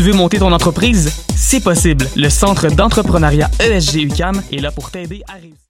Tu veux monter ton entreprise? C'est possible. Le Centre d'entrepreneuriat ESG UCAM est là pour t'aider à réussir.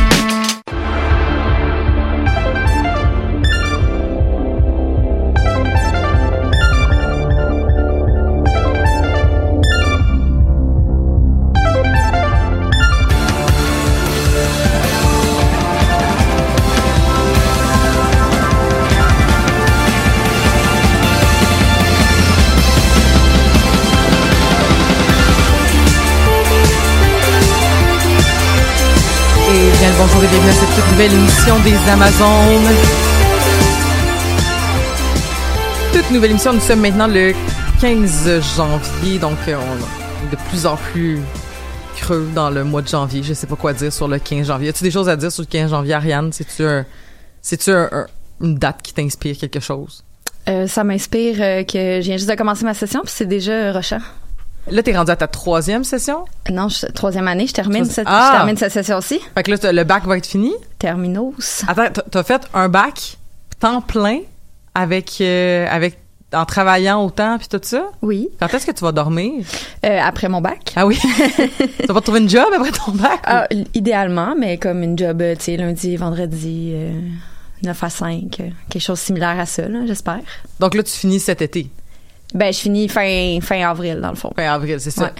Bien bonjour et bienvenue à cette toute nouvelle émission des Amazones. Toute nouvelle émission, nous sommes maintenant le 15 janvier, donc euh, on est de plus en plus creux dans le mois de janvier. Je sais pas quoi dire sur le 15 janvier. As-tu des choses à dire sur le 15 janvier, Ariane? C'est-tu c'est-tu un- un- une date qui t'inspire quelque chose? Euh, ça m'inspire euh, que je viens juste de commencer ma session, puis c'est déjà rushant. Là, t'es rendu à ta troisième session? Non, je, troisième année, je termine, Troisi- cette, Ah! je termine cette session aussi. Fait que là, le bac va être fini? Terminos. Attends, t'as- fait un bac temps plein avec, euh, avec en travaillant autant puis tout ça? Oui. Quand est-ce que tu vas dormir? Euh, après mon bac. Ah oui? tu vas pas trouver une job après ton bac? Ah, idéalement, mais comme une job, euh, tu sais, lundi, vendredi, euh, 9 à 5, euh, quelque chose similaire à ça, j'espère. Donc là, tu finis cet été? Ben, je finis fin, fin avril, dans le fond. Fin avril, c'est ça. Ouais.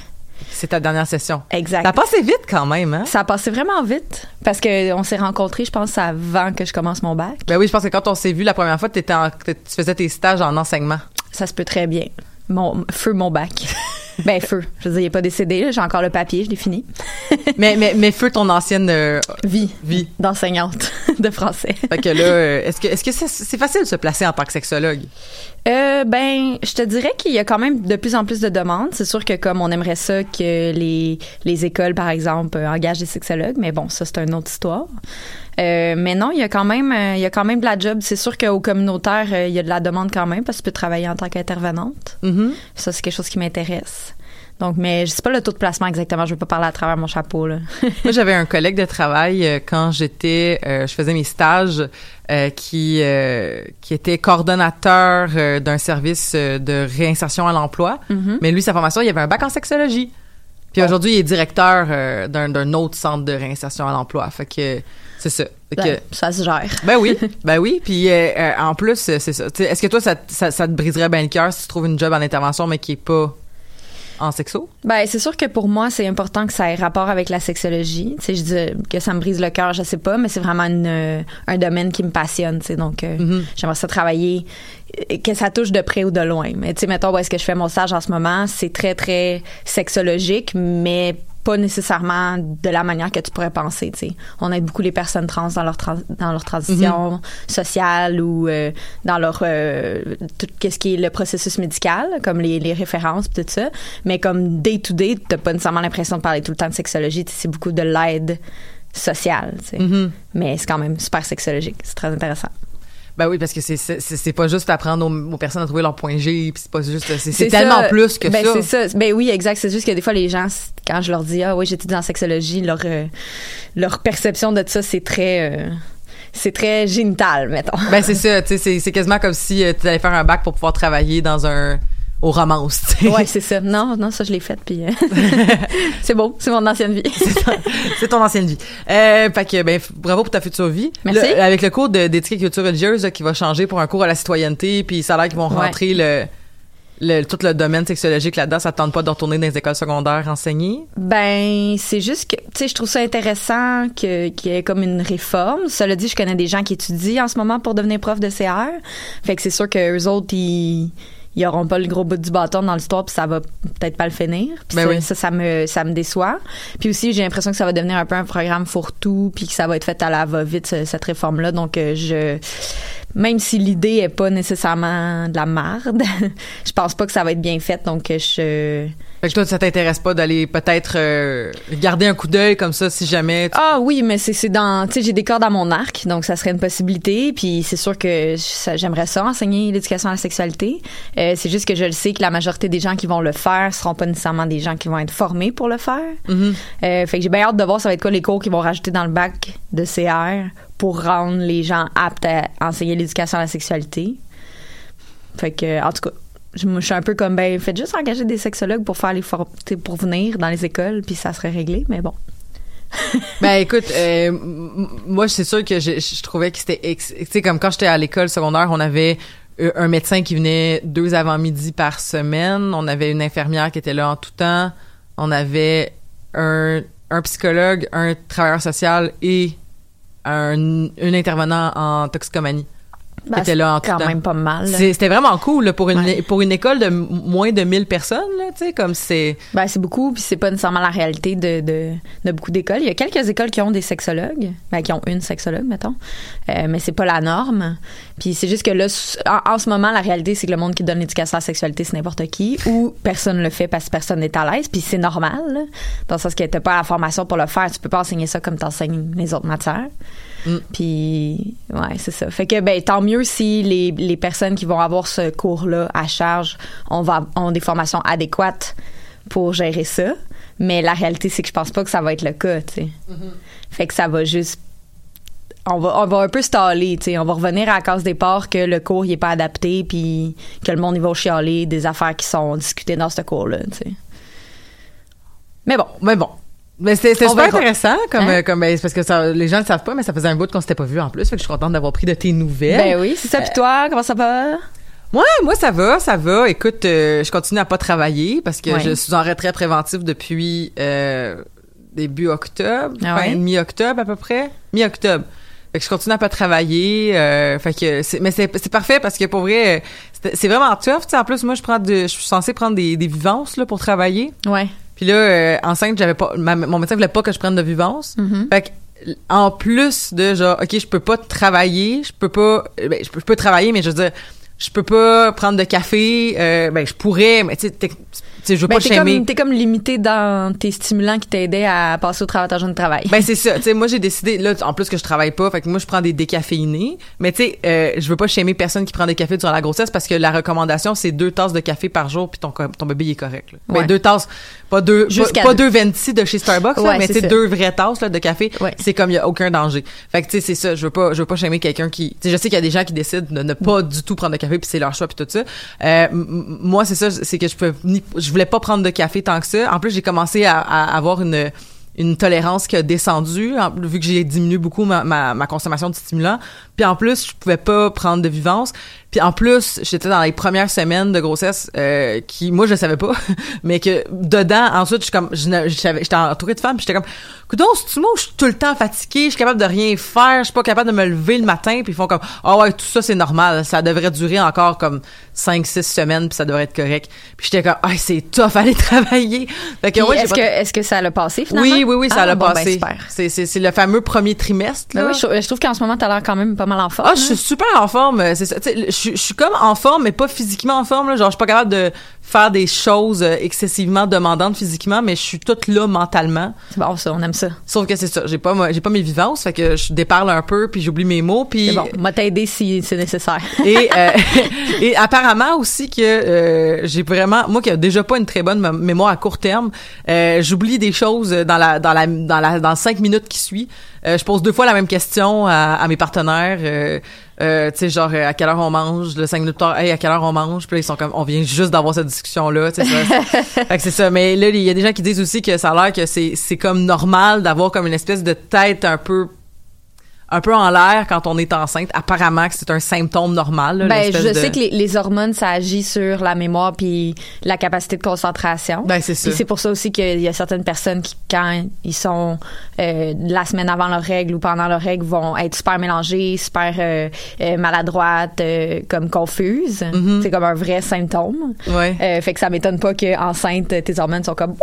C'est ta dernière session. Exact. Ça a passé vite quand même, hein? Ça a passé vraiment vite parce que on s'est rencontrés, je pense, avant que je commence mon bac. Ben oui, je pense que quand on s'est vu la première fois, t'étais en- tu faisais tes stages en enseignement. Ça se peut très bien. Mon feu mon bac. ben feu. Je veux dire, il est pas décédé. J'ai encore le papier, je l'ai fini. mais, mais, mais feu ton ancienne euh, Vie vie. d'enseignante de français. Fait que là, euh, est-ce que est-ce que c'est c'est facile de se placer en tant que sexologue? Euh, ben, je te dirais qu'il y a quand même de plus en plus de demandes. C'est sûr que comme on aimerait ça que les, les écoles, par exemple, euh, engagent des sexologues, mais bon, ça c'est une autre histoire. Euh, mais non, il y a quand même, euh, il y a quand même de la job. C'est sûr qu'au communautaire, euh, il y a de la demande quand même parce que tu peux travailler en tant qu'intervenante. Mhm. Ça c'est quelque chose qui m'intéresse. Donc, mais je sais pas le taux de placement exactement. Je veux pas parler à travers mon chapeau là. Moi, j'avais un collègue de travail euh, quand j'étais, euh, je faisais mes stages, euh, qui qui était coordonnateur d'un service de réinsertion à l'emploi. Mhm. Mais lui, sa formation, il avait un bac en sexologie. Puis aujourd'hui, il est directeur d'un d'un autre centre de réinsertion à l'emploi. Fait que c'est ça. Que- Ouais, ça se gère. ben oui, ben oui. Puis euh, euh, en plus, euh, c'est ça. Est-ce que toi, ça, ça, ça te briserait bien le cœur si tu trouves une job en intervention, mais qui est pas en sexo? Ben, c'est sûr que pour moi, c'est important que ça ait rapport avec la sexologie. Tu sais, je dis que ça me brise le cœur, je sais pas, mais c'est vraiment une, euh, un domaine qui me passionne, tu sais. Donc, euh, Mm-hmm. j'aimerais ça travailler, euh, que ça touche de près ou de loin. Mais tu sais, mettons, où est-ce que je fais mon stage en ce moment, c'est très, très sexologique, mais pas nécessairement de la manière que tu pourrais penser, tu sais. On aide beaucoup les personnes trans dans leur trans- dans leur transition sociale ou euh, dans leur euh, tout ce qui est le processus médical, comme les, les références tout ça. Mais comme day to day, t'as pas nécessairement l'impression de parler tout le temps de sexologie. tu sais, C'est beaucoup de l'aide sociale. Mm-hmm. Mais c'est quand même super sexologique. C'est très intéressant. Ben oui, parce que c'est c'est c'est pas juste apprendre aux, aux personnes à trouver leur point G, puis c'est pas juste c'est tellement plus que ben, ça. c'est ça. Ben oui, exact. C'est juste que des fois, les gens, quand je leur dis, ah oui, j'étudie en sexologie, leur, euh, leur perception de ça, c'est très, euh, c'est très génital, mettons. Ben c'est ça, tu sais, c'est c'est quasiment comme si tu allais faire un bac pour pouvoir travailler dans un au romance, tu sais. Ouais, c'est ça. Non, non, ça, je l'ai fait, puis euh, c'est beau. C'est mon ancienne vie. C'est ton ancienne vie. Euh, fait que, ben, bravo pour ta future vie. Merci. Avec le cours d'éthique et culture religieuse là, qui va changer pour un cours à la citoyenneté, puis ça a l'air qu'ils vont Ouais. rentrer le, le, tout le domaine sexologique là-dedans. Ça te tente pas de retourner dans les écoles secondaires enseigner? Ben, c'est juste que, tu sais, je trouve ça intéressant que- qu'il y ait comme une réforme. Cela dit, je connais des gens qui étudient en ce moment pour devenir prof de CR. Fait que c'est sûr que eux autres, ils, ils auront pas le gros bout du bâton dans l'histoire puis ça va peut-être pas le finir. Puis Ben ça, oui. ça, ça me, ça me déçoit. Puis aussi, j'ai l'impression que ça va devenir un peu un programme fourre-tout puis que ça va être fait à la va-vite, ce- cette réforme-là. Donc, euh, je, même si l'idée est pas nécessairement de la marde, je pense pas que ça va être bien fait. Donc, je, Fait que toi, ça t'intéresse pas d'aller peut-être euh, garder un coup d'œil comme ça si jamais tu- Ah oui, mais c'est c'est dans tu sais j'ai des cordes à mon arc, donc ça serait une possibilité puis c'est sûr que j'aimerais ça enseigner l'éducation à la sexualité. Euh, c'est juste que je le sais que la majorité des gens qui vont le faire seront pas nécessairement des gens qui vont être formés pour le faire. Mhm. Euh, fait que j'ai bien hâte de voir ça va être quoi les cours qu'ils vont rajouter dans le bac de CR pour rendre les gens aptes à enseigner l'éducation à la sexualité. Fait que en tout cas, je, je suis un peu comme ben faites juste engager des sexologues pour faire les pour venir dans les écoles puis ça serait réglé, mais bon. Ben écoute, euh, moi c'est sûr que je, trouvais que c'était, tu sais comme quand j'étais à l'école secondaire, on avait euh, un médecin qui venait deux avant-midi par semaine, on avait une infirmière qui était là en tout temps, on avait un, un psychologue, un travailleur social et un, un intervenant en toxicomanie Ben, qui était là en quand temps. même pas mal. C'était vraiment cool là, pour une Ouais. pour une école de moins de 1000 personnes là, tu sais comme c'est Ben, c'est beaucoup, puis c'est pas nécessairement la réalité de, de, de beaucoup d'écoles. Il y a quelques écoles qui ont des sexologues, ben, qui ont une sexologue, mettons, Euh, mais c'est pas la norme. Puis c'est juste que là, en ce moment, la réalité, c'est que le monde qui donne l'éducation à la sexualité, c'est n'importe qui, ou personne le fait parce que personne n'est à l'aise, puis c'est normal, là, dans le sens que t'as pas la formation pour le faire, tu peux pas enseigner ça comme t'enseignes les autres matières. Puis, ouais, c'est ça. Fait que, ben, tant mieux si les, les personnes qui vont avoir ce cours-là à charge on va, ont des formations adéquates pour gérer ça. Mais la réalité, c'est que je pense pas que ça va être le cas, tu sais. Fait que ça va juste. On va, on va un peu staller, tu sais. On va revenir à la case départ que le cours, il est pas adapté, puis que le monde, il va chialer des affaires qui sont discutées dans ce cours-là, tu sais. Mais bon. Mais bon. Mais c'était super intéressant comme Hein? euh, comme ben, parce que ça, les gens ne le savent pas mais ça faisait un bout qu'on s'était pas vu en plus fait que je suis contente d'avoir pris de tes nouvelles. Ben oui, c'est ça. Puis toi, comment ça va? Ouais, moi ça va, ça va. Écoute, euh, je continue à pas travailler parce que je suis en retrait préventif depuis euh, début octobre, Ah mi-octobre à peu près, mi-octobre. Fait que je continue à pas travailler. euh, fait que c'est, mais c'est, c'est parfait parce que pour vrai, euh, c'est, vraiment tough. Tu sais, en plus moi je prends de, je suis censée prendre des, des vivances là pour travailler. Ouais. Puis là, euh, enceinte, j'avais pas, ma- mon médecin voulait pas que je prenne de vivance. Mhm. Fait que, en plus de genre, ok, je peux pas travailler, je peux pas, euh, ben, je peux, je peux travailler, mais je veux dire, je peux pas prendre de café, euh, ben, je pourrais, mais tu sais, sais, je veux Ben, pas t'es t'es comme limité dans tes stimulants qui t'aidaient à passer au de ta journée de travail. Ben c'est ça, tu sais moi j'ai décidé là en plus que je travaille pas, fait que moi je prends des décaféinés, mais tu sais euh, je veux pas shamer personne qui prend des cafés durant la grossesse parce que la recommandation c'est deux tasses de café par jour puis ton ton bébé il est correct. Là. Ben, deux tasses, pas deux pas, Jusqu'à pas deux. deux venti de chez Starbucks là, Ouais, mais c'est tu sais deux vraies tasses là, de café, Ouais. c'est comme il y a aucun danger. Fait que tu sais c'est ça, je veux pas je veux pas shamer quelqu'un qui tu sais je sais qu'il y a des gens qui décident de ne pas du tout prendre de café puis c'est leur choix puis tout ça. Euh, moi c'est ça c'est que je peux ni- je voulais pas prendre de café tant que ça. En plus j'ai commencé à, avoir une tolérance qui a descendu en- vu que j'ai diminué beaucoup ma consommation de stimulants Puis en plus, je pouvais pas prendre de vivance. Puis en plus, j'étais dans les premières semaines de grossesse euh, qui, moi, je savais pas, mais que dedans, ensuite, je suis comme, j'étais entourée de femmes, puis j'étais comme, coudonc, c'est moi je suis tout le temps fatiguée, je suis capable de rien faire, je suis pas capable de me lever le matin, puis ils font comme, ah ouais, tout ça c'est normal, ça devrait durer encore comme 5-6 semaines, puis ça devrait être correct. Puis j'étais comme, ah c'est tough, aller travailler. Fait que ouais, est-ce pas- que, est-ce que ça l'a passé finalement? oui, oui, oui, ça Ah, l'a bon, ben, passé. c'est, c'est, c'est le fameux premier trimestre. Ben là. oui, je, je trouve qu'en ce moment, t'as l'air quand même pas mal en forme. Ah, je suis super en forme. euh, C'est ça. Je suis comme en forme, mais pas physiquement en forme. Là. Genre, je suis pas capable de faire des choses euh, excessivement demandantes physiquement, mais je suis toute là mentalement. C'est bon, ça, on aime ça. Sauf que c'est ça. J'ai pas, j'ai pas mes vivances, fait que je déparle un peu, puis j'oublie mes mots, puis. C'est bon, m'a t'aider si c'est nécessaire. Et, euh, et apparemment aussi que euh, j'ai vraiment moi qui a déjà pas une très bonne mé- mémoire à court terme, euh, j'oublie des choses dans la dans la dans la dans cinq minutes qui suit. Euh, je pose deux fois la même question à, à mes partenaires. Euh, tu sais genre à quelle heure on mange le cinq minutes tard hey à quelle heure on mange puis là ils sont comme on vient juste d'avoir cette fait que c'est ça. Mais là il y a des gens qui disent aussi que ça a l'air que c'est c'est comme normal d'avoir comme une espèce de tête un peu un peu en l'air quand on est enceinte. Apparemment que c'est un symptôme normal. là, Ben, je de- sais que les, les hormones, ça agit sur la mémoire puis la capacité de concentration. Ben, c'est ça. C'est pour ça aussi qu'il y a certaines personnes qui, quand ils sont euh, la semaine avant leur règle ou pendant leur règle, vont être super mélangées, super euh, euh, maladroites, euh, comme confuses. Mm-hmm. C'est comme un vrai symptôme. Ouais. Euh, fait que ça m'étonne pas que enceinte, tes hormones sont comme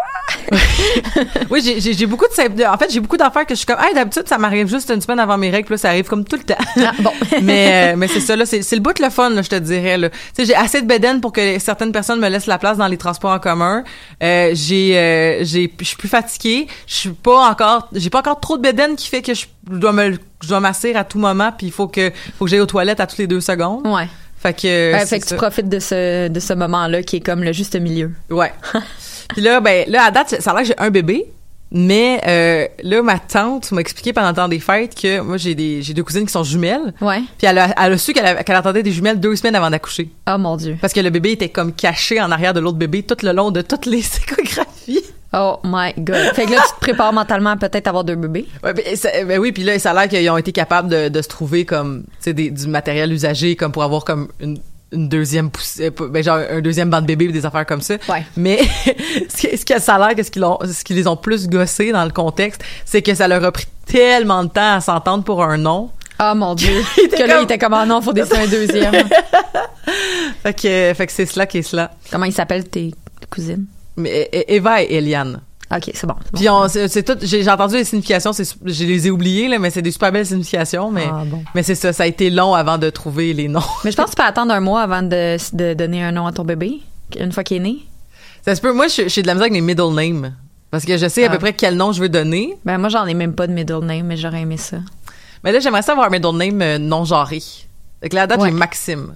Oui, j'ai- j'ai j'ai beaucoup de symp- En fait, j'ai beaucoup d'affaires que je suis comme, hey, d'habitude, ça m'arrive juste une semaine avant mes règles, puis là, ça arrive comme tout le temps. Ah, bon. mais, euh, mais c'est ça, là, c'est le bout de le fun, là, je te dirais. Tu sais, j'ai assez de bédaine pour que certaines personnes me laissent la place dans les transports en commun. Euh, j'ai, euh, j'ai, je suis plus fatiguée. Je suis pas encore, j'ai pas encore trop de bédaine qui fait que je dois me, je dois m'asseoir à tout moment, puis il faut que, faut que j'aille aux toilettes à toutes les deux secondes. Ouais. Fait que, Ouais, fait que tu profites de ce, de ce moment-là qui est comme le juste milieu. Ouais. Puis là, ben, là, à date, ça a l'air que j'ai un bébé. Mais euh, là, ma tante m'a expliqué pendant le temps des fêtes que moi, j'ai des j'ai deux cousines qui sont jumelles. Ouais. Puis elle a, elle a su qu'elle qu'elle attendait des jumelles deux semaines avant d'accoucher. Oh mon Dieu. Parce que le bébé était comme caché en arrière de l'autre bébé tout le long de toutes les échographies. Oh my God. Fait que là, tu te prépares mentalement à peut-être avoir deux bébés. Ouais, ben, ça- ben oui, puis là, ça a l'air qu'ils ont été capables de, de se trouver comme, tu sais, du matériel usagé, comme pour avoir comme une, une deuxième pousse, euh, ben genre un deuxième banc de bébé, des affaires comme ça. Ouais. Mais ce que, ça a l'air, que ce qu'ils ont, ce qui les ont plus gossé dans le contexte, c'est que ça leur a pris tellement de temps à s'entendre pour un nom. Oh mon Dieu. Que là, comme- il était comme, ah non, faut décider un deuxième. Fait que, fait que c'est cela qui est cela. Comment ils s'appellent tes cousines? Mais E- Eva et Eliane. Ok, c'est bon. bon. Puis c'est, tout, j'ai, entendu les significations, c'est, je les ai oubliées, là, mais c'est des super belles significations, mais, Ah, bon. mais c'est ça, ça a été long avant de trouver les noms. Mais je pense que tu peux attendre un mois avant de, de donner un nom à ton bébé, une fois qu'il est né. Ça se peut, moi, je- j'ai de la misère avec mes middle names. Parce que je sais à Ah. peu près quel nom je veux donner. Ben, moi, j'en ai même pas de middle name, mais j'aurais aimé ça. Mais là, j'aimerais ça avoir un middle name euh, non genré. Fait que là, à date, Ouais. j'ai Maxime.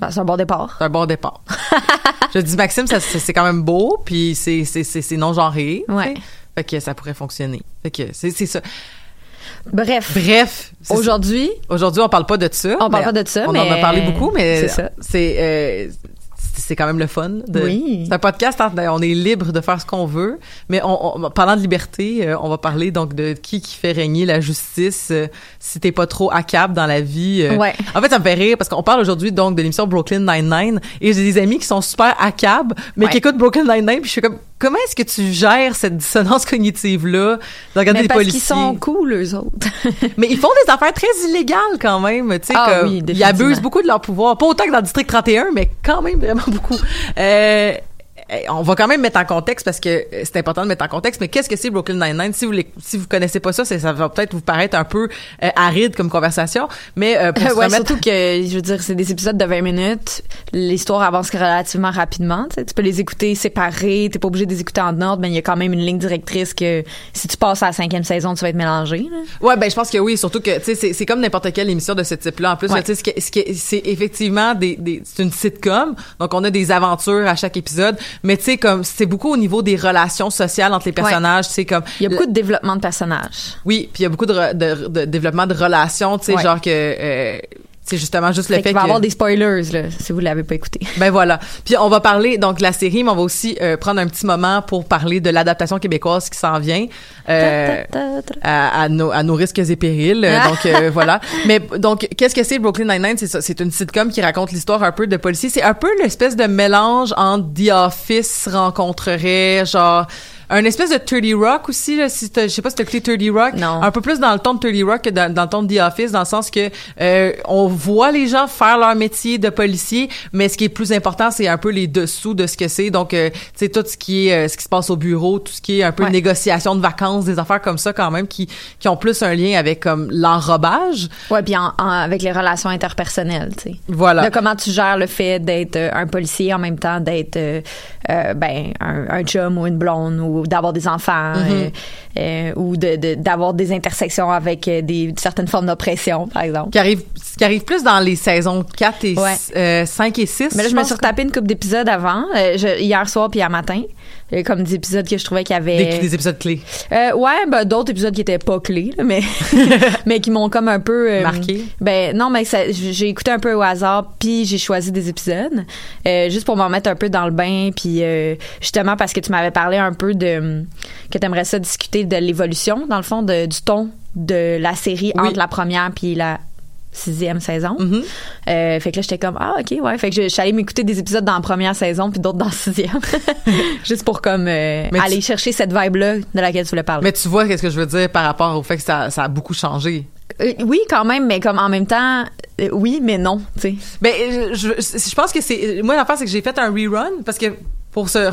Ben, c'est un bon départ. C'est un bon départ. je dis Maxime, c'est quand même beau, puis c'est, c'est, c'est, c'est non genré. tu Ouais. Fait que ça pourrait fonctionner. Fait que c'est, c'est ça. Bref. Bref. Aujourd'hui, Aujourd'hui, on parle pas de ça. On parle mais pas de ça, On en a parlé beaucoup, mais c'est ça. c'est euh, c'est- c'est quand même le fun. De, Oui. C'est un podcast, hein, on est libre de faire ce qu'on veut, mais on, on- parlant de liberté, euh, on va parler donc de qui qui fait régner la justice euh, si t'es pas trop accable dans la vie. euh. Ouais. En fait, ça me fait rire parce qu'on parle aujourd'hui donc de l'émission Brooklyn Nine-Nine et j'ai des amis qui sont super accables, mais Ouais. qui écoutent Brooklyn Nine-Nine puis je suis comme comment est-ce que tu gères cette dissonance cognitive là de regarder parce policiers? qu'ils sont cool, eux autres. mais ils font des affaires très illégales quand même, tu sais Ah oui, ils abusent beaucoup de leur pouvoir, pas autant que dans le district 31 mais quand même vraiment beaucoup. Euh, on va quand même mettre en contexte parce que euh, c'est important de mettre en contexte mais qu'est-ce que c'est Brooklyn Nine-Nine? Si vous les, si vous connaissez pas ça, ça va peut-être vous paraître un peu euh, aride comme conversation mais euh, pour se ouais, remettre surtout que, je veux dire, c'est des épisodes de 20 minutes. L'histoire avance relativement rapidement. Tu, peux les écouter séparés. T'es pas obligé de les écouter en ordre, mais il y a quand même une ligne directrice que si tu passes à la cinquième saison, tu vas être mélangé. là. Ouais, ben je pense que oui, surtout que tu sais c'est c'est comme n'importe quelle émission de ce type-là. En plus, Ouais. tu sais c'est effectivement des, des c'est une sitcom, donc on a des aventures à chaque épisode, mais tu sais comme c'est beaucoup au niveau des relations sociales entre les personnages, tu sais comme Il y a beaucoup de développement de personnages. oui, puis il y a beaucoup de, de, de développement de relations, tu sais, Ouais. genre que euh, c'est justement juste le Fait fait qu'il va y que avoir des spoilers, là, si vous l'avez pas écé. ben voilà. Puis on va parler donc de la série, mais on va aussi euh, prendre un petit moment pour parler de l'adaptation québécoise qui s'en vient euh, à, à nos, à nos risques et périls. Euh, donc euh, voilà. Mais donc qu'est-ce que c'est Brooklyn Nine-Nine? C'est ça, c'est une sitcom qui raconte l'histoire un peu de policiers. C'est un peu l'espèce de mélange entre The Office rencontrerait genre un espèce de 30 Rock aussi là, si je sais pas si t'as écouté 30 Rock Non. un peu plus dans le ton de 30 Rock que dans, dans le ton de The Office dans le sens que euh, on voit les gens faire leur métier de policier mais ce qui est plus important c'est un peu les dessous de ce que c'est donc euh, tu sais tout ce qui est euh, ce qui se passe au bureau tout ce qui est un peu Ouais. négociation de vacances des affaires comme ça quand même qui qui ont plus un lien avec comme l'enrobage Ouais, puis en- en- avec les relations interpersonnelles, tu sais. voilà De comment tu gères le fait d'être euh, un policier en même temps d'être euh, euh, ben un, un chum ou une blonde ou d'avoir des enfants Mhm. euh, euh, ou de de- d'avoir des intersections avec euh, des certaines formes d'oppression par exemple. qui arrive qui arrive plus dans les saisons 4 et Ouais. euh, 5 et 6 Mais là je me suis retapé une couple d'épisodes avant je- hier soir puis hier matin Comme des épisodes que je trouvais qu'il y avait des, des épisodes clés Euh, ouais, ben, d'autres épisodes qui étaient pas clés, là, mais mais qui m'ont comme un peu euh, Marqué? Ben non, mais ça- j'ai écouté un peu au hasard, puis j'ai choisi des épisodes euh, juste pour m'en mettre un peu dans le bain, puis justement parce que tu m'avais parlé un peu de que t'aimerais ça discuter de l'évolution dans le fond de, du ton de la série Oui. entre la première puis la sixième saison. Mhm. Euh, fait que là, j'étais comme, ah, OK, ouais. Fait que je, je suis allée m'écouter des épisodes dans la première saison puis d'autres dans la sixième. Juste pour comme euh, tu- aller chercher cette vibe-là de laquelle tu voulais parler. mais tu vois qu'est-ce que je veux dire par rapport au fait que ça, ça a beaucoup changé Euh, oui, quand même, mais comme en même temps, oui, mais non, tu sais. Ben, je, je, je pense que c'est moi l'affaire c'est que j'ai fait un rerun parce que pour se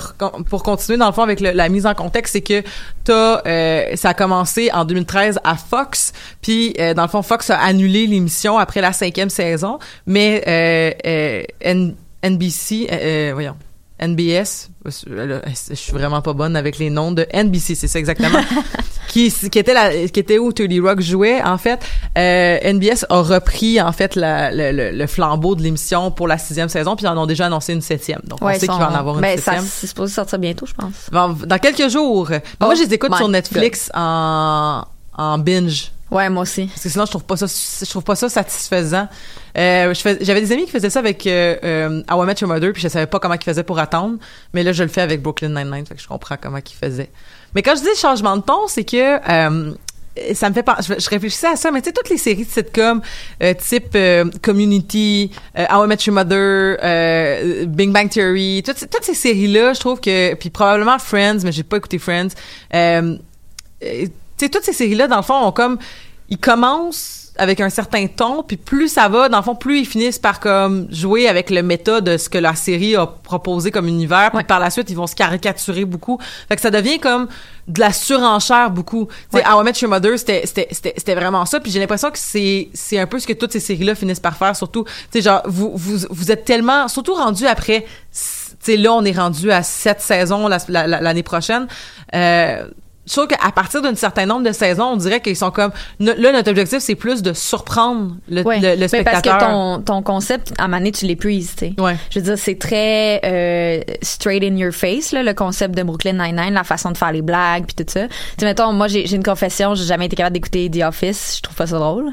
pour continuer dans le fond avec la mise en contexte c'est que t'as euh, ça a commencé en 2013 à Fox puis euh, dans le fond Fox a annulé l'émission après la cinquième saison mais euh, euh, NBC euh, euh, voyons NBS je suis vraiment pas bonne avec les noms de NBC c'est ça exactement qui qui était la qui était où 30 Rock jouait en fait euh, NBS a repris en fait la- le, le- le flambeau de l'émission pour la sixième saison puis ils en ont déjà annoncé une septième. Donc on sait qu'il va en avoir une ben, ça, septième. c'est supposé sortir bientôt, je pense. dans, dans quelques jours. Moi je les écoute sur Netflix en en binge. Ouais, moi aussi. parce que sinon je trouve pas ça je trouve pas ça satisfaisant. Euh, j'avais des amis qui faisaient ça avec euh, euh, How I Met Your Mother puis je savais pas comment ils faisaient pour attendre. Mais là je le fais avec Brooklyn Nine-Nine fait que je comprends comment ils faisaient mais quand je dis changement de ton c'est que euh, ça me fait pas je, réfléchissais à ça mais tu sais toutes les séries de sitcom euh, type euh, Community euh, How I Met Your Mother euh, Big Bang Theory toutes, ces- toutes ces séries là je trouve que puis probablement Friends mais j'ai pas écouté Friends euh, euh, tu sais toutes ces séries là dans le fond ont comme ils commencent avec un certain ton puis plus ça va dans le fond plus ils finissent par comme jouer avec le méta de ce que la série a proposé comme univers puis par la suite ils vont se caricaturer beaucoup. Fait que ça devient comme de la surenchère beaucoup. Tu sais How I Met Your Mother c'était c'était vraiment ça puis j'ai l'impression que c'est c'est un peu ce que toutes ces séries là finissent par faire surtout. Tu sais genre vous vous vous êtes tellement surtout rendu après tu sais là on est rendu à sept saisons la- la- la- l'année prochaine euh, trouve qu'à partir d'un certain nombre de saisons, on dirait qu'ils sont comme no- là notre objectif c'est plus de surprendre le, Ouais. le, le Ben, spectateur. parce que ton, ton concept, à donné, tu l'épuises, tu sais. Ouais. Je veux dire, c'est très euh, straight in your face, là, le concept de Brooklyn Nine-Nine, la façon de faire les blagues, puis tout ça. Tu sais, mettons, moi, j'ai une confession, j'ai jamais été capable d'écouter The Office. Je trouve pas ça drôle.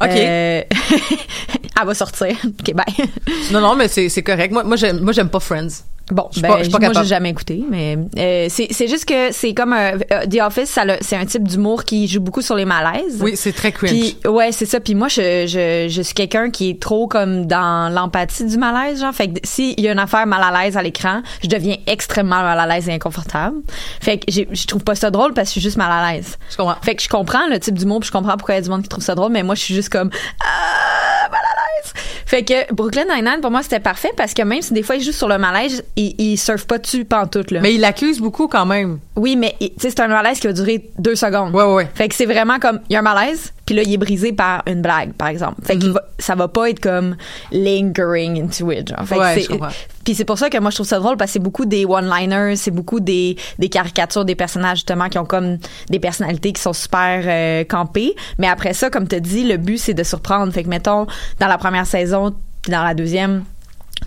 OK. Euh, elle va sortir. OK, bye. Non non mais c'est correct. Moi moi j'aime pas Friends. Bon, Je suis ben, pas- pas moi, j'ai jamais écouté, mais euh, c'est c'est juste que c'est comme un, euh, The Office, c'est un type d'humour qui joue beaucoup sur les malaises. Oui, c'est très cringe. Puis ouais, c'est ça. Puis moi, je, je, je suis quelqu'un qui est trop comme dans l'empathie du malaise, genre. Fait que s'il y a une affaire mal à l'aise à l'écran, je deviens extrêmement mal à l'aise et inconfortable. Fait que je trouve pas ça drôle parce que je suis juste mal à l'aise. Je comprends. Fait que je comprends le type d'humour, puis je comprends pourquoi il y a du monde qui trouve ça drôle, mais moi, je suis juste comme ah. Fait que Brooklyn Nine-Nine, pour moi, c'était parfait parce que même si des fois il joue sur le malaise, il, il surfe pas dessus pantoute, là. Mais il l'accuse beaucoup quand même. Oui, mais tu sais, c'est un malaise qui va durer deux secondes. Ouais ouais. ouais. Fait que c'est vraiment comme il y a un malaise, puis là il est brisé par une blague, par exemple. Fait que ça va pas être comme lingering into it. Genre. Fait Ouais, puis c'est pour ça que moi je trouve ça drôle parce que c'est beaucoup des one-liners, c'est beaucoup des, des caricatures des personnages justement qui ont comme des personnalités qui sont super euh, campées. Mais après ça, comme tu dit, le but c'est de surprendre. Fait que mettons dans la première saison, puis dans la deuxième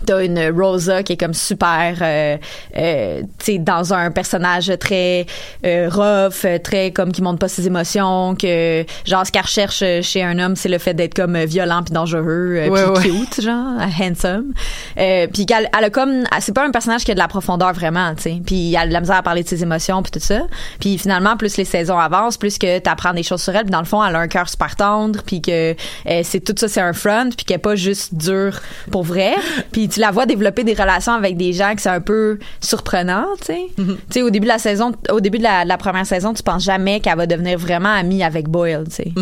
T'as une Rosa qui est comme super, euh, euh, tu sais, dans un personnage très euh, rough, très comme qui montre pas ses émotions, que genre ce qu'elle recherche chez un homme, c'est le fait d'être comme violent puis dangereux, euh, Ouais, puis ouais. cute, genre handsome. Euh, puis qu'elle elle a comme, c'est pas un personnage qui a de la profondeur vraiment, tu sais. Puis elle a de la misère à parler de ses émotions puis tout ça. Puis finalement, plus les saisons avancent, plus que t'apprends des choses sur elle. Puis dans le fond, elle a un cœur super tendre, puis que euh, c'est tout ça, c'est un front, puis qu'elle est pas juste dure pour vrai. Puis tu la vois développer des relations avec des gens qui c'est un peu surprenant, tu sais. Tu sais, au début de la saison, au début de la, de la première saison, tu penses jamais qu'elle va devenir vraiment amie avec Boyle, tu sais.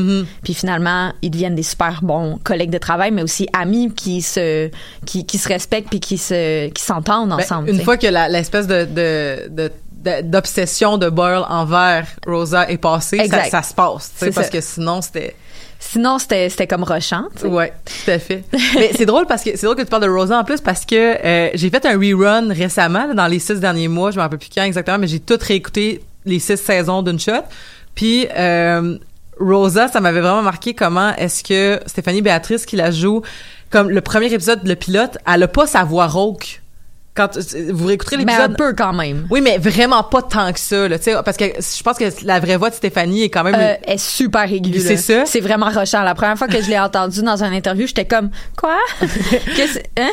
Puis finalement, ils deviennent des super bons collègues de travail, mais aussi amis qui se qui, qui se respectent puis qui se qui s'entendent Ben, ensemble. une fois que l'espèce de, de, de- de- d'obsession de Boyle envers Rosa est passée, ça, se passe, tu sais, C'est parce ça. que sinon c'était Sinon, c'était comme rochant. tu sais. Ouais, tout à fait. Mais c'est drôle parce que c'est drôle que tu parles de Rosa en plus parce que euh, j'ai fait un rerun récemment dans les six derniers mois, je me rappelle plus quand exactement, mais j'ai tout réécouté les six saisons d'une shot. Puis euh, Rosa, ça m'avait vraiment marqué comment est-ce que Stéphanie Béatrice qui la joue comme le premier épisode, le pilote, elle a pas sa voix rauque. Quand vous réécouterez Mais l'épisode, un peu quand même. oui, mais vraiment pas tant que ça, là, tu sais, parce que je pense que la vraie voix de Stéphanie est quand même. Euh, est super aiguë. C'est ça? C'est vraiment rochant. La première fois que je l'ai entendu dans une interview, j'étais comme quoi? Qu'est-ce- hein?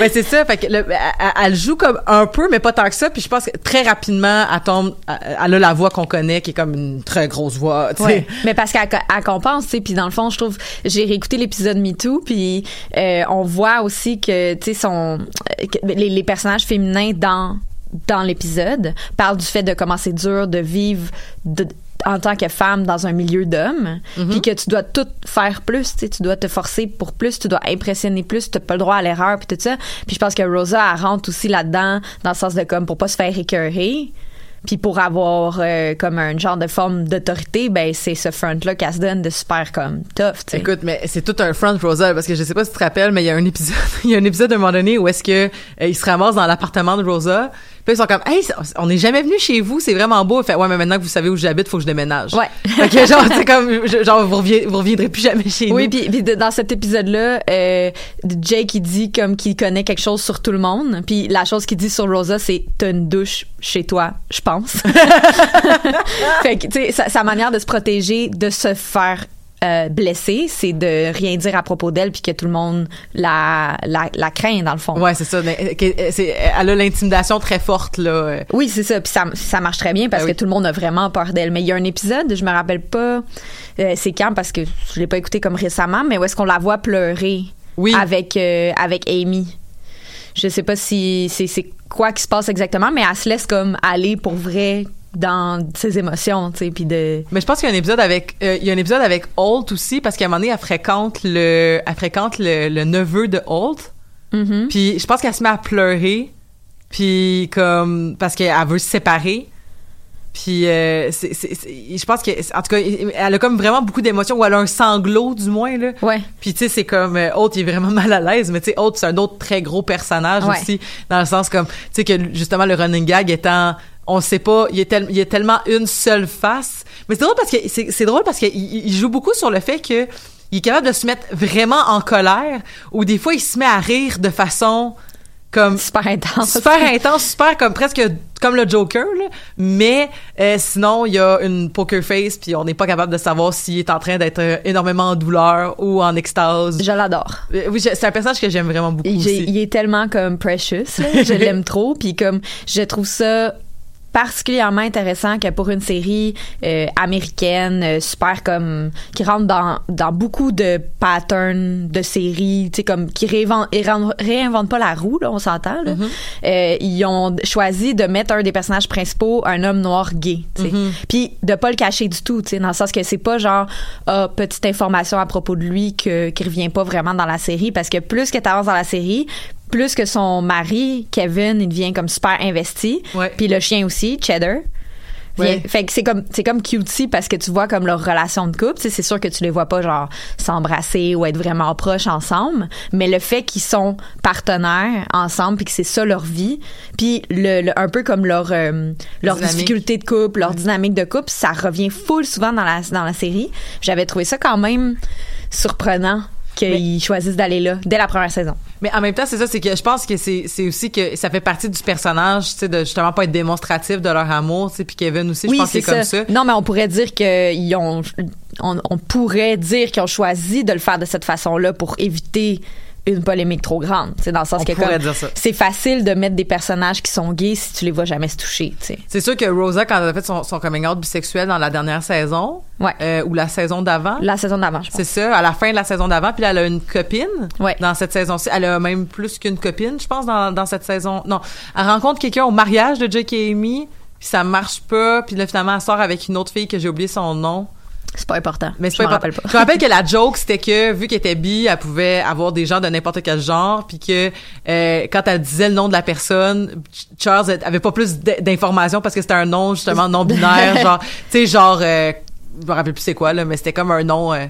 Ben c'est ça, fait que le- elle, elle joue comme un peu, mais pas tant que ça. Puis je pense que très rapidement, elle tombe, elle a la voix qu'on connaît, qui est comme une très grosse voix. Tu sais. Ouais. Mais parce qu'elle elle compense, tu sais. Puis dans le fond, je trouve, j'ai réécouté l'épisode MeToo, puis euh, on voit aussi que, tu sais, son, euh, que les, les personnages féminins dans dans l'épisode parlent du fait de comment c'est dur de vivre de- en tant que femme dans un milieu d'hommes, puis que tu dois tout faire plus, tu sais, tu dois te forcer pour plus, tu dois impressionner plus, tu n'as pas le droit à l'erreur, puis tout ça. Puis je pense que Rosa, elle rentre aussi là-dedans, dans le sens de comme pour pas se faire écœurer. Puis pour avoir euh, comme un genre de forme d'autorité, ben c'est ce front-là qu'elle se donne de super comme tough, tu sais. Écoute, mais c'est tout un front Rosa parce que je sais pas si tu te rappelles, mais il y a un épisode, il y a un épisode à un moment donné où est-ce que euh, ils se ramassent dans l'appartement de Rosa. Puis ils sont comme, hey, on n'est jamais venu chez vous, c'est vraiment beau. Fait ouais, mais maintenant que vous savez où j'habite, faut que je déménage. Ouais. Fait que genre, c'est comme, genre vous, reviez- vous reviendrez plus jamais chez Oui, nous. puis, puis de- dans cet épisode-là, euh, Jake il dit comme qu'il connaît quelque chose sur tout le monde, puis la chose qu'il dit sur Rosa, c'est t'as une douche chez toi, je pense. fait que tu sais, sa, sa manière de se protéger, de se faire euh, blesser, c'est de rien dire à propos d'elle, puis que tout le monde la, la, la craint dans le fond. Ouais, c'est ça. mais, euh, euh, Elle a l'intimidation très forte là. Oui, c'est ça. Puis ça, ça marche très bien parce oui. que tout le monde a vraiment peur d'elle. Mais il y a un épisode, je me rappelle pas euh, c'est quand parce que je l'ai pas écouté comme récemment, mais où est-ce qu'on la voit pleurer Oui. avec euh, avec Amy. Je sais pas si c'est c'est quoi qui se passe exactement, mais elle se laisse comme aller pour vrai dans ses émotions, tu sais, puis de Mais je pense qu'il y a un épisode avec euh, il y a un épisode avec Holt aussi parce qu'à un moment donné elle fréquente le elle fréquente le, le neveu de Holt. Mhm. Puis je pense qu'elle se met à pleurer puis comme parce qu'elle veut se séparer. Puis euh, c'est je pense que en tout cas elle a comme vraiment beaucoup d'émotions ou elle a un sanglot du moins là. Ouais. Puis tu sais c'est comme euh, Holt il est vraiment mal à l'aise mais tu sais Holt c'est un autre très gros personnage Ouais. aussi dans le sens comme tu sais que justement le running gag étant on sait pas il est tel- il y a tellement une seule face mais c'est drôle parce que c'est c'est drôle parce qu'il il joue beaucoup sur le fait que il est capable de se mettre vraiment en colère ou des fois il se met à rire de façon comme super intense. super intense, super comme presque comme le Joker là. mais euh, sinon il y a une poker face puis on n'est pas capable de savoir s'il est en train d'être euh, énormément en douleur ou en extase. Je l'adore. Euh, oui, c'est un personnage que j'aime vraiment beaucoup Il, j'ai- aussi. il est tellement comme precious, je l'aime trop, puis comme je trouve ça particulièrement intéressant que pour une série euh, américaine euh, super comme qui rentre dans dans beaucoup de patterns de séries tu sais comme qui réinvente, réinvente pas la roue là on s'entend là. Euh, ils ont choisi de mettre un des personnages principaux un homme noir gay tu sais. Puis de pas le cacher du tout tu sais dans le sens que c'est pas genre ah, petite information à propos de lui que qui revient pas vraiment dans la série parce que plus que t'avances dans la série plus que son mari Kevin il devient comme super investi Ouais. puis le chien aussi Cheddar Ouais. fait que c'est comme c'est comme cutesy parce que tu vois comme leur relation de couple c'est sûr que tu les vois pas genre s'embrasser ou être vraiment proches ensemble mais le fait qu'ils sont partenaires ensemble puis que c'est ça leur vie puis le, le- un peu comme leur euh, leur Dynamique. difficulté de couple leur dynamique de couple ça revient full souvent dans la dans la série j'avais trouvé ça quand même surprenant qu'ils choisissent d'aller là dès la première saison. Mais en même temps, c'est ça, c'est que je pense que c'est c'est aussi que ça fait partie du personnage, tu sais, de justement pas être démonstratif de leur amour, tu sais, puis Kevin aussi, je pense qu'il est comme ça. Non, mais on pourrait dire qu'ils ont, on, on pourrait dire qu'ils ont choisi de le faire de cette façon-là pour éviter une polémique trop grande. C'est dans le sens On que comme c'est facile de mettre des personnages qui sont gays si tu les vois jamais se toucher. C'est sûr que Rosa, quand elle a fait son, son coming out bisexuel dans la dernière saison, euh, ou la saison d'avant, La saison d'avant, je pense. c'est ça, à la fin de la saison d'avant, puis elle a une copine Ouais. dans cette saison-ci. Elle a même plus qu'une copine, je pense, dans, dans cette saison. Non, elle rencontre quelqu'un au mariage de Jake et Amy, puis ça marche pas, puis là, finalement, elle sort avec une autre fille que j'ai oublié son nom. C'est pas important. Mais c'est Je pas important. rappelle pas. Je me rappelle que la joke, c'était que, vu qu'elle était bi, elle pouvait avoir des gens de n'importe quel genre, puis que euh, quand elle disait le nom de la personne, Charles avait pas plus d'informations parce que c'était un nom, justement, non-binaire, genre, tu sais, genre, euh, je me rappelle plus c'est quoi, là, mais c'était comme un nom... euh,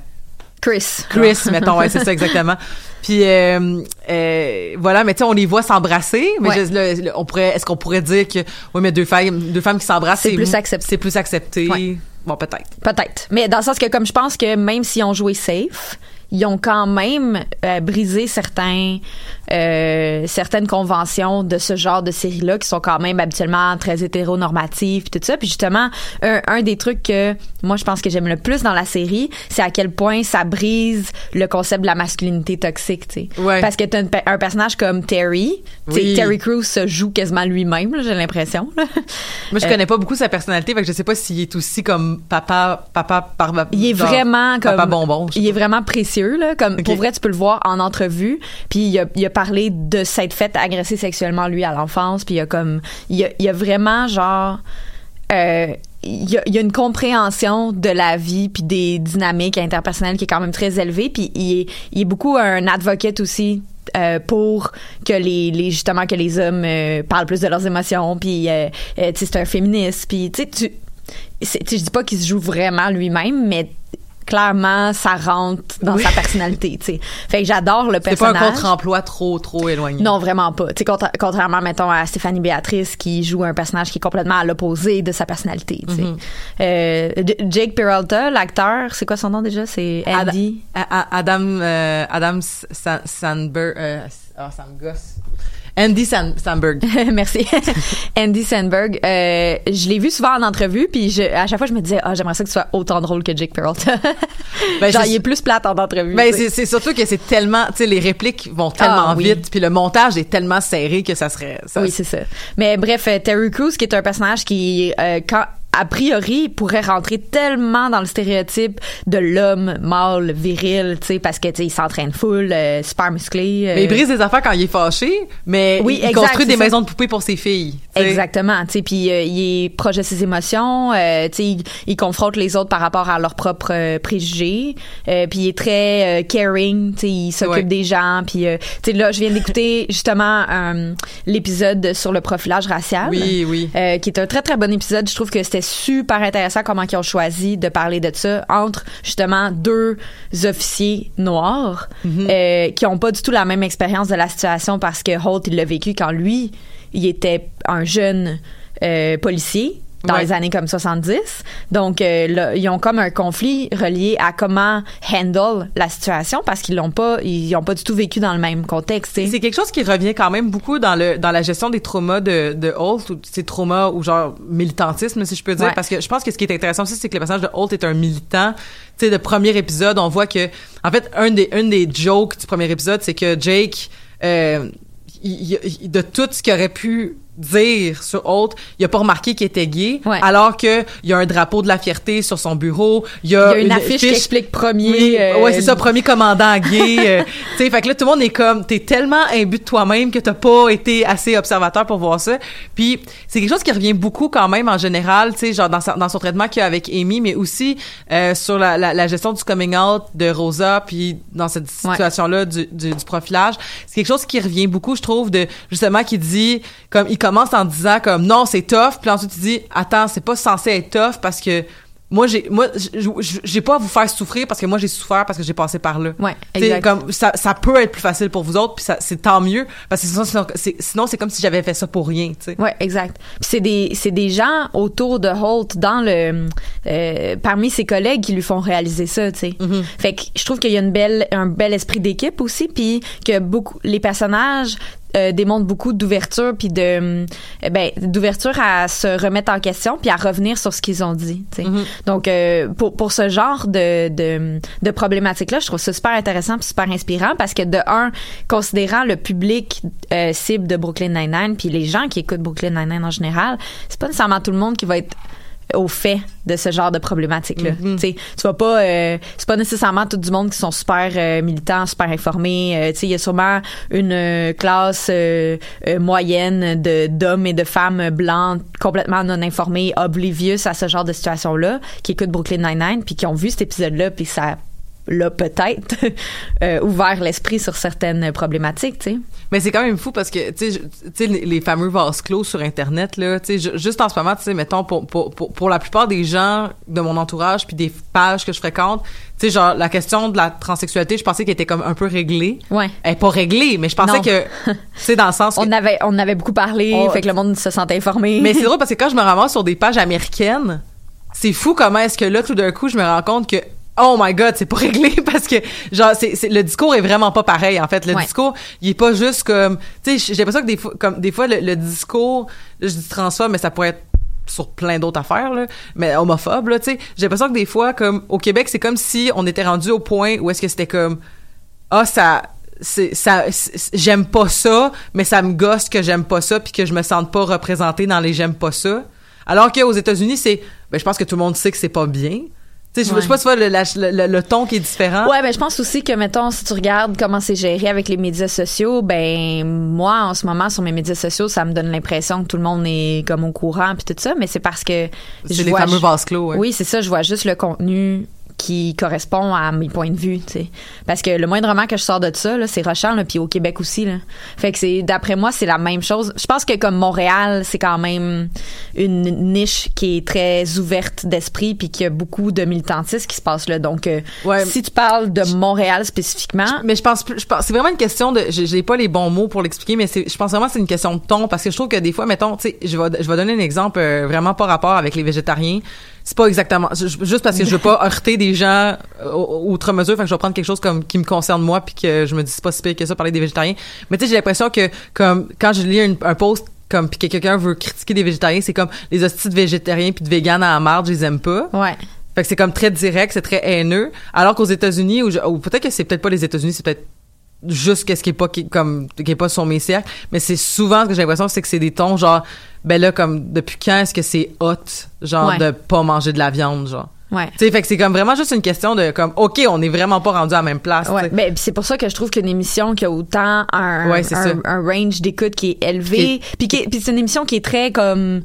Chris. Chris, mettons, ouais, c'est ça exactement. Puis euh, euh, voilà, mais tu sais, on les voit s'embrasser, mais Ouais. je- le- le- on pourrait, est-ce qu'on pourrait dire que, oui, mais deux femmes, deux femmes qui s'embrassent, C'est plus accepté. C'est plus accepté? Ouais. Bon, peut-être. Peut-être. Mais dans le sens que, comme je pense que même s'ils ont joué safe, ils ont quand même euh, brisé certains, euh, certaines conventions de ce genre de série-là qui sont quand même habituellement très hétéronormatives puis tout ça. Puis justement, un, un des trucs que moi je pense que j'aime le plus dans la série, c'est à quel point ça brise le concept de la masculinité toxique, tu sais. Ouais. Parce que t'as une un personnage comme Terry, Oui. Terry Crews se joue quasiment lui-même, j'ai l'impression. Moi, je Euh, connais pas beaucoup sa personnalité, fait que je sais pas s'il est aussi comme papa, papa, par, Il est genre, vraiment comme papa bonbon. il est vraiment précieux là comme Ok. pour vrai tu peux le voir en entrevue puis il a, il a parlé de s'être fait agresser sexuellement lui à l'enfance puis il a comme il a, il a vraiment genre euh, il y, a, y une compréhension de la vie puis des dynamiques interpersonnelles qui est quand même très élevée puis il est, beaucoup un advocate aussi euh, pour que les, justement que les hommes euh, parlent plus de leurs émotions puis c'est un féministe puis tu sais tu je dis pas qu'il se joue vraiment lui-même mais clairement ça rentre dans Oui. sa personnalité tu sais fait que j'adore le C'est pas un personnage contre-emploi trop, trop éloigné. non, vraiment pas. Tu sais, contra- contrairement, mettons, à Stéphanie Béatrice qui joue un personnage qui est complètement à l'opposé de sa personnalité. tu sais. Mhm. Euh, Jake Peralta, l'acteur, c'est quoi son nom déjà? C'est Andy? Adam, euh, Adam Sa- Sandberg, euh, ah, ça me gosse. Andy San- Sandberg. Merci. Andy Sandberg. Euh, je l'ai vu souvent en entrevue, puis je, à chaque fois, je me disais, ah, j'aimerais ça que tu sois autant drôle que Jake Peralta. Ben, Genre, il est plus plate en entrevue. Ben, c'est, surtout que c'est tellement, tu sais, les répliques vont tellement Ah, oui. vite, puis le montage est tellement serré que ça serait. Ça, Oui, c'est ça. Mais bref, euh, Terry Crews, qui est un personnage qui, euh, quand a priori, pourrait rentrer tellement dans le stéréotype de l'homme mâle, viril, tu sais, parce que, tu sais, il s'entraîne full, euh, super musclé. euh, Mais il brise des affaires quand il est fâché, mais Oui, il, exact, construit des ça. maisons de poupées pour ses filles. Exactement, tu sais, puis euh, il est proche de ses émotions, euh, tu sais, il, il confronte les autres par rapport à leurs propres préjugés, puis il est très caring, tu sais, il s'occupe Ouais. des gens, puis tu sais là, je viens d'écouter justement l'épisode sur le profilage racial, Oui, oui. qui est un très très bon épisode. Je trouve que c'était super intéressant comment ils ont choisi de parler de ça entre justement deux officiers noirs Mhm. euh, qui ont pas du tout la même expérience de la situation parce que Holt il l'a vécu quand lui il était un jeune euh, policier dans Ouais. les années comme 70. Donc euh, là, ils ont comme un conflit relié à comment handle la situation parce qu'ils l'ont pas ils ont pas du tout vécu dans le même contexte. C'est quelque chose qui revient quand même beaucoup dans le dans la gestion des traumas de de Holt ou ces traumas ou genre militantisme si je peux dire Ouais. parce que je pense que ce qui est intéressant aussi c'est que le personnage de Holt est un militant. Tu sais le premier épisode on voit que en fait un des un des jokes du premier épisode c'est que Jake euh, il- il- de tout ce qu'il aurait pu dire sur Holt, il a pas remarqué qu'il était gay, Ouais. alors que il y a un drapeau de la fierté sur son bureau, il y a, Il y a une affiche qui explique premier, Oui, euh, ouais, c'est ça, premier commandant gay. euh, tu sais, fait que là, tout le monde est comme, t'es tellement imbu de toi-même que t'as pas été assez observateur pour voir ça. Puis, c'est quelque chose qui revient beaucoup quand même en général, tu sais, genre dans, sa- dans son traitement qu'il y a avec Amy, mais aussi euh, sur la, la, la gestion du coming out de Rosa, puis dans cette situation-là du, du, du profilage. C'est quelque chose qui revient beaucoup, je trouve, de justement qui dit, comme il commence en disant comme non, c'est tough, puis ensuite il dit attends, c'est pas censé être tough parce que moi j'ai moi j'ai pas à vous faire souffrir parce que moi j'ai souffert parce que j'ai passé par là. Ouais, Tu exact. comme ça, ça peut être plus facile pour vous autres puis ça c'est tant mieux parce que sinon sinon c'est, sinon, c'est comme si j'avais fait ça pour rien, tu sais. Ouais, exact. Puis c'est des c'est des gens autour de Holt dans le euh, parmi ses collègues qui lui font réaliser ça, tu sais. Mm-hmm. Fait que je trouve qu'il y a une belle un bel esprit d'équipe aussi puis que beaucoup les personnages euh, démontrent beaucoup d'ouverture puis de euh, ben d'ouverture à se remettre en question puis à revenir sur ce qu'ils ont dit. Mm-hmm. donc euh, pour pour ce genre de de, de problématique là je trouve ça super intéressant puis super inspirant parce que de un considérant le public euh, cible de Brooklyn Nine-Nine puis les gens qui écoutent Brooklyn Nine-Nine en général c'est pas nécessairement tout le monde qui va être au fait de ce genre de problématique là tu sais tu vas pas euh, c'est pas nécessairement tout du monde qui sont super euh, militants super informés. Euh, tu sais il y a sûrement une euh, classe moyenne de d'hommes et de femmes blancs complètement non informés oblivious à ce genre de situation là qui écoutent Brooklyn Nine-Nine puis qui ont vu cet épisode là puis ça l'a peut-être euh, ouvert l'esprit sur certaines problématiques tu sais Mais c'est quand même fou parce que, tu sais, les, les fameux vases clos sur Internet, là, tu sais, ju- juste en ce moment, tu sais, mettons, pour, pour, pour, pour la plupart des gens de mon entourage puis des pages que je fréquente, tu sais, genre, la question de la transsexualité, je pensais qu'elle était comme un peu réglée. ouais Elle est pas réglée, mais je pensais Non. que, tu sais, dans le sens que- on avait on avait beaucoup parlé On- fait que le monde se sentait informé Mais c'est drôle parce que quand je me ramasse sur des pages américaines, c'est fou comment est-ce que là, tout d'un coup, je me rends compte que Oh my god, c'est pas réglé parce que genre c'est c'est- le discours est vraiment pas pareil en fait. Le Ouais. discours, il est pas juste comme tu sais, j'ai l'impression que des fois comme des fois le, le discours, je dis transphobe mais ça pourrait être sur plein d'autres affaires là, mais homophobe là, tu sais. J'ai l'impression que des fois comme au Québec, c'est comme si on était rendu au point où est-ce que c'était comme ah ça c'est ça c'est- j'aime pas ça mais ça me gosse que j'aime pas ça puis que je me sente pas représentée dans les j'aime pas ça alors qu'aux États-Unis c'est ben je pense que tout le monde sait que c'est pas bien tu sais je, je sais pas si tu vois le, la- le, le- le ton qui est différent Ouais, ben je pense aussi que mettons si tu regardes comment c'est géré avec les médias sociaux, ben moi en ce moment sur mes médias sociaux, ça me donne l'impression que tout le monde est comme au courant puis tout ça, mais c'est parce que c'est les vois fameux vases clos ouais. Oui, c'est ça, je vois juste le contenu qui correspond à mes points de vue, tu sais. Parce que le moindrement que je sors de ça, c'est Rochelle, puis au Québec aussi, là. Fait que c'est, d'après moi, c'est la même chose. Je pense que comme Montréal, c'est quand même une niche qui est très ouverte d'esprit, puis qu'il y a beaucoup de militantisme qui se passe là. Donc, euh, Ouais. si tu parles de Montréal spécifiquement, mais je pense je pense c'est vraiment une question de j'ai pas les bons mots pour l'expliquer mais je pense vraiment que c'est une question de ton parce que je troutre que des fois mettons tu sais je vais je vais donner un exemple euh, vraiment pas rapport avec les végétariens c'est pas exactement juste parce que je veux pas heurter des gens euh, outre mesure fait que je vais prendre quelque chose comme qui me concerne moi puis que je me dis c'est pas si pire que ça parler des végétariens mais tu sais j'ai l'impression que comme quand je lis un, un post comme puis que quelqu'un veut critiquer des végétariens c'est comme les hosties de végétariens puis de véganes à la marde je les aime pas ouais. fait que c'est comme très direct, c'est très haineux. Alors qu'aux États-Unis, ou peut-être que c'est peut-être pas les États-Unis, c'est peut-être juste qu'est-ce qui est pas qui, comme qui est pas sur mes cercles, mais c'est souvent ce que j'ai l'impression c'est que c'est des tons genre ben là comme depuis quand est-ce que c'est hot genre Ouais. de pas manger de la viande genre? Ouais. Tu sais fait que c'est comme vraiment juste une question de comme OK, on est vraiment pas rendu à la même place, Ouais, ben, c'est pour ça que je trouve qu'une émission qui a autant un, Ouais, un, un range d'écoute qui est élevé, puis c'est une émission qui est très comme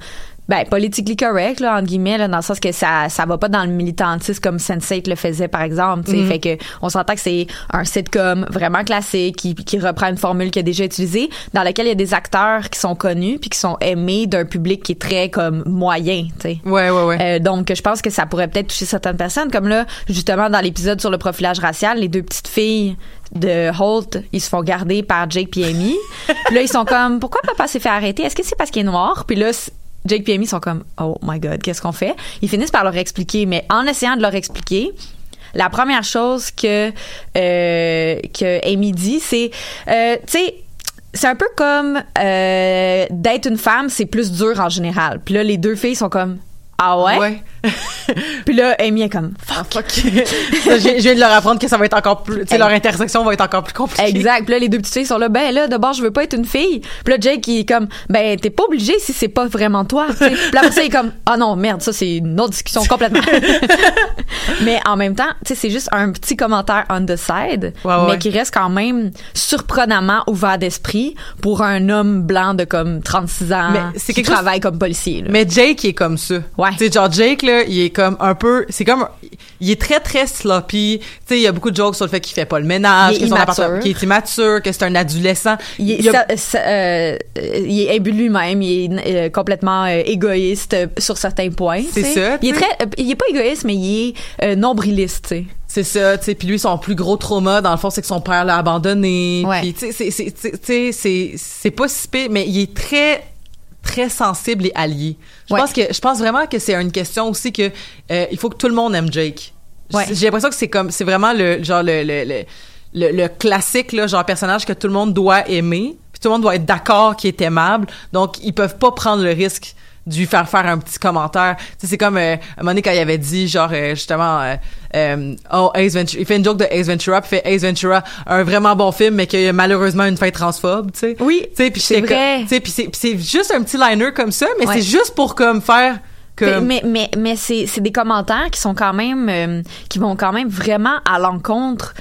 ben politically correct là entre guillemets là dans le sens que ça ça va pas dans le militantisme comme Sense8 le faisait par exemple tu sais Mhm. fait que on s'entend que c'est un sitcom vraiment classique qui, qui reprend une formule qui est déjà utilisée dans laquelle il y a des acteurs qui sont connus puis qui sont aimés d'un public qui est très comme moyen tu sais Ouais ouais ouais. euh, donc, je pense que ça pourrait peut-être toucher certaines personnes. Comme là, justement, dans l'épisode sur le profilage racial, les deux petites filles de Holt, ils se font garder par Jake et Amy. puis là, ils sont comme, pourquoi papa s'est fait arrêter? Est-ce que c'est parce qu'il est noir? Puis là, Jake et Amy sont comme, oh my God, qu'est-ce qu'on fait? Ils finissent par leur expliquer, mais en essayant de leur expliquer, la première chose que, euh, que Amy dit, c'est, euh, tu sais, c'est un peu comme euh, d'être une femme, c'est plus dur en général. Puis là, les deux filles sont comme ah ouais? Ouais. Puis là, Amy est comme fuck. Fuck. je, je viens de leur apprendre que ça va être encore plus tu sais leur intersection va être encore plus compliquée. Exact. Puis là, les deux petites filles sont là. Ben là, d'abord, je veux pas être une fille. Puis là, Jake, il est comme, ben t'es pas obligé si c'est pas vraiment toi. Puis là, après ça, il est comme, ah non, merde, ça c'est une autre discussion complètement. mais en même temps, tu sais, c'est juste un petit commentaire on the side, Ouais, mais qui reste quand même surprenamment ouvert d'esprit pour un homme blanc de comme 36 ans Mais c'est qui chose- travaille comme policier. là. Mais Jake il est comme ça. Ouais. Tu sais genre Jake là, il est comme un peu c'est comme il est très très sloppy. Tu sais, il y a beaucoup de jokes sur le fait qu'il fait pas le ménage, Il est qu'il est immature, que c'est un adolescent. Il est, Il y a- ça- ça- euh, il est imbu de lui-même, il est euh, complètement euh, égoïste sur certains points. C'est ça, Il est très, il est pas égoïste, mais il est nombriliste. tu sais. C'est ça, tu sais. Puis lui, son plus gros trauma, dans le fond, c'est que son père l'a abandonné. Ouais. Puis, tu sais, c'est pas si pire, mais il est très très sensible et allié. Je Ouais. pense que je pense vraiment que c'est une question aussi que euh, il faut que tout le monde aime Jake. Ouais. J'ai l'impression que c'est comme c'est vraiment le genre le le, le, le- le classique là, genre personnage que tout le monde doit aimer, puis tout le monde doit être d'accord qu'il est aimable. Donc ils peuvent pas prendre le risque de lui faire faire un petit commentaire. C'est comme euh, à un moment donné quand il avait dit genre euh, justement euh, euh, oh Ace Ventura, il fait une joke de Ace Ventura, puis il fait Ace Ventura un vraiment bon film mais qu'il y a malheureusement une fin transphobe, tu sais. Oui, Tu sais, puis c'est comme- vrai. Tu sais, c'est juste un petit liner comme ça, mais Ouais. c'est juste pour comme faire que Mais, mais, mais c'est, c'est des commentaires qui sont quand même, euh, qui vont quand même vraiment à l'encontre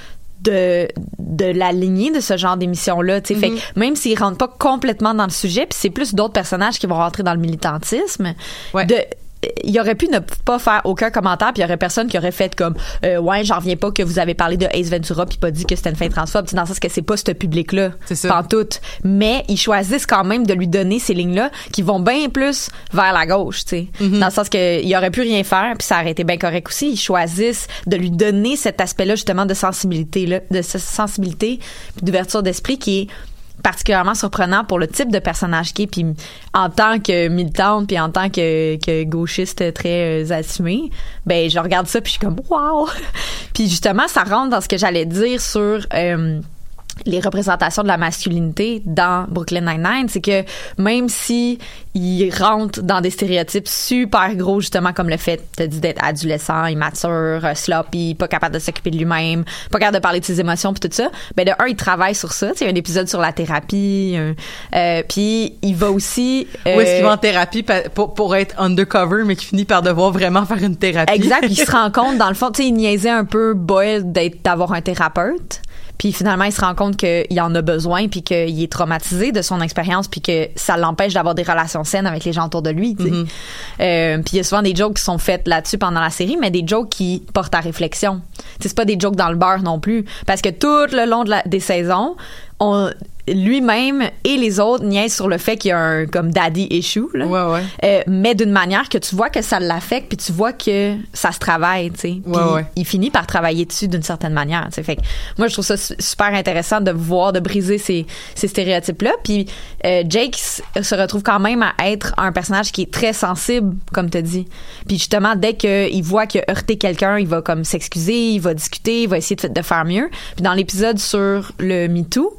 de, de la lignée de ce genre d'émission-là. tu sais. Fait Mhm. que même s'ils rentrent pas complètement dans le sujet, puis c'est plus d'autres personnages qui vont rentrer dans le militantisme, Ouais. de il aurait pu ne pas faire aucun commentaire puis il y aurait personne qui aurait fait comme euh, ouais j'en reviens pas que vous avez parlé de Ace Ventura puis pas dit que c'était une fin transphobe dans le sens que c'est pas ce public là C'est ça. pantoute mais ils choisissent quand même de lui donner ces lignes là qui vont bien plus vers la gauche tu sais Mm-hmm. dans le sens que il aurait pu rien faire puis ça aurait été bien correct aussi ils choisissent de lui donner cet aspect là justement de sensibilité là de sensibilité puis d'ouverture d'esprit qui est particulièrement surprenant pour le type de personnage qui est puis en tant que militante puis en tant que, gauchiste très euh, assumé ben je regarde ça puis je suis comme wow! Puis justement ça rentre dans ce que j'allais dire sur euh, les représentations de la masculinité dans Brooklyn Nine-Nine, c'est que même si il rentre dans des stéréotypes super gros, justement comme le fait, t'as dit d'être adolescent, immature, euh, sloppy, pas capable de s'occuper de lui-même, pas capable de parler de ses émotions puis tout ça, ben de un, il travaille sur ça. Il y a un épisode sur la thérapie, euh, puis il va aussi... Où est-ce euh, qu'il va en thérapie pour, pour être undercover, mais qui finit par devoir vraiment faire une thérapie? Exact. Il se rend compte, dans le fond, tu sais, il niaisait un peu Boyle d'être, d'avoir un thérapeute. Puis finalement, il se rend compte qu'il en a besoin, puis qu'il est traumatisé de son expérience, puis que ça l'empêche d'avoir des relations saines avec les gens autour de lui. Mhm. Euh, puis il y a souvent des jokes qui sont faites là-dessus pendant la série, mais des jokes qui portent à réflexion. C'est pas des jokes dans le beurre non plus, parce que tout le long de la- des saisons, on lui-même et les autres niaisent sur le fait qu'il y a un comme daddy issue là. Ouais, ouais. Euh, mais d'une manière que tu vois que ça l'affecte puis tu vois que ça se travaille tu sais Ouais, ouais. il finit par travailler dessus d'une certaine manière tu fait que moi je trouve ça su- super intéressant de voir de briser ces, ces stéréotypes là puis euh, Jake se retrouve quand même à être un personnage qui est très sensible comme tu dit puis justement dès qu'il voit qu'il a heurté quelqu'un il va comme s'excuser il va discuter il va essayer de, de faire mieux puis dans l'épisode sur le MeToo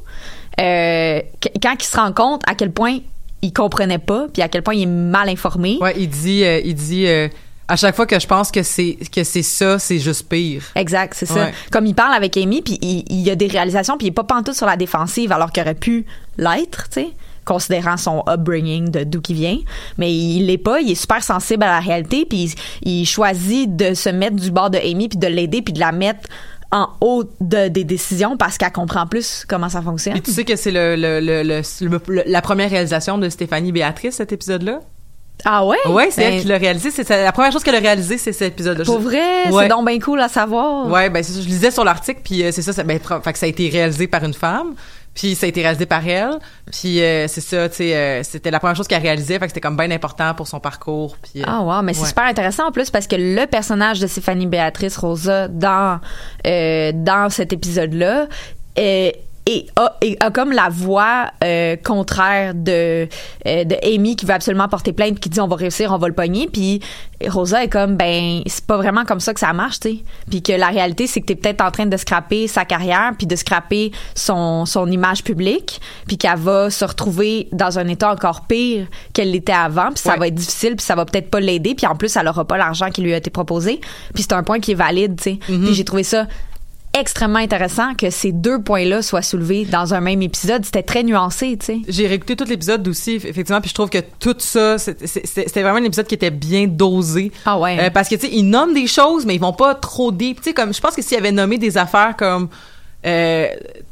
euh, qu- quand il se rend compte à quel point il comprenait pas puis à quel point il est mal informé Ouais, il dit, euh, il dit, euh, à chaque fois que je pense que c'est que c'est ça, c'est juste pire. Exact, c'est ça. Ouais. Comme il parle avec Amy, puis il, il y a des réalisations, puis il est pas pantoute sur la défensive, alors qu'il aurait pu l'être, tu sais, considérant son upbringing de d'où qu'il vient. Mais il l'est pas, il est super sensible à la réalité, puis il, il choisit de se mettre du bord de Amy, puis de l'aider, puis de la mettre en haut de, des décisions parce qu'elle comprend plus comment ça fonctionne. Et tu sais que c'est le, le, le, la première réalisation de Stéphanie Béatrice, cet épisode-là? Ah ouais? Ouais, c'est Ben, elle qui l'a réalisé. C'est la première chose qu'elle a réalisé, c'est cet épisode-là. Pour vrai, Ouais. c'est donc bien cool à savoir. Ouais, ben. Je lisais sur l'article, puis euh, c'est ça. ça ben, fait que ça a été réalisé par une femme, puis ça a été réalisé par elle, puis euh, c'est ça. Tu sais, euh, c'était la première chose qu'elle réalisait, fait que c'était comme bien important pour son parcours. Puis, euh, Ah wow, mais c'est super intéressant en plus parce que le personnage de Stéphanie Béatrice Rosa dans euh, dans cet épisode-là est et a, et a comme la voix euh, contraire de euh, de Amy qui veut absolument porter plainte qui dit on va réussir on va le pogner. Puis Rosa est comme ben c'est pas vraiment comme ça que ça marche tu sais. Puis que la réalité c'est que t'es peut-être en train de scraper sa carrière puis de scraper son son image publique puis qu'elle va se retrouver dans un état encore pire qu'elle l'était avant. Puis ça Ouais. va être difficile puis ça va peut-être pas l'aider. Puis en plus elle aura pas l'argent qui lui a été proposé. Puis c'est un point qui est valide tu sais. Puis j'ai trouvé ça extrêmement intéressant que ces deux points-là soient soulevés dans un même épisode. C'était très nuancé, tu sais. J'ai réécouté tout l'épisode aussi, eff- effectivement, puis je trouve que tout ça, c'était vraiment un épisode qui était bien dosé. Ah ouais. Euh, parce que, tu sais, ils nomment des choses, mais ils vont pas trop deep. Tu sais, comme, je pense que s'ils avaient nommé des affaires comme euh,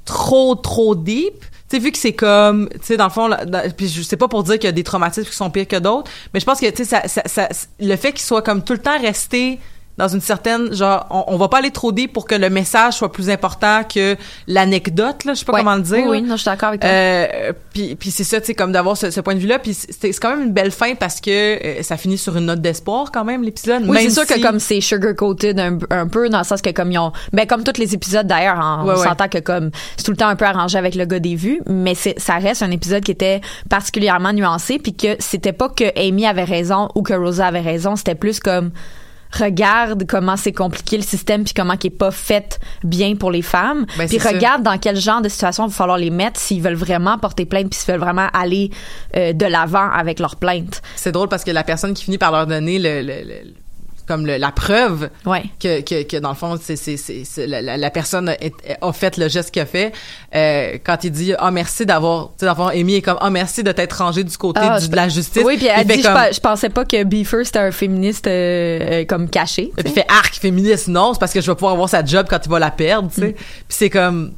trop, trop deep, tu sais, vu que c'est comme, tu sais, dans le fond, là, dans- puis je sais pas pour dire qu'il y a des traumatismes qui sont pires que d'autres, mais je pense que, tu sais, ça, ça, ça- le fait qu'ils soient comme tout le temps restés dans une certaine genre on, on va pas aller trop deep pour que le message soit plus important que l'anecdote là je sais pas Ouais. comment le dire Oui, oui, non, je suis d'accord avec toi. Euh, puis puis c'est ça tu sais comme d'avoir ce, ce point de vue là puis c'est quand même une belle fin parce que euh, ça finit sur une note d'espoir quand même l'épisode Oui, c'est sûr si- que comme c'est sugar coated un, un peu dans le sens que comme ils ont ben comme tous les épisodes d'ailleurs hein, Ouais, on ouais. s'entend que comme c'est tout le temps un peu arrangé avec le gars des vues mais c'est ça reste un épisode qui était particulièrement nuancé puis que c'était pas que Amy avait raison ou que Rosa avait raison c'était plus comme regarde comment c'est compliqué le système puis comment qui est pas fait bien pour les femmes Ben, puis ça. regarde dans quel genre de situation il va falloir les mettre s'ils veulent vraiment porter plainte puis s'ils veulent vraiment aller euh, de l'avant avec leur plainte c'est drôle parce que la personne qui finit par leur donner le, le- le- comme le- la preuve ouais. que, que, que dans le fond c'est c'est c'est la, la- personne a, a fait le geste qu'il a fait. Euh, quand il dit ah merci d'avoir d'avoir Amy est comme ah merci de t'être rangé du côté Ah, du- de la justice. Oui, puis elle dit, comme- je, je pensais pas que Beaver c'était un féministe euh, euh, comme caché. puis fait arc féministe non c'est parce que je vais pouvoir avoir sa job quand il va la perdre tu sais. Puis c'est comme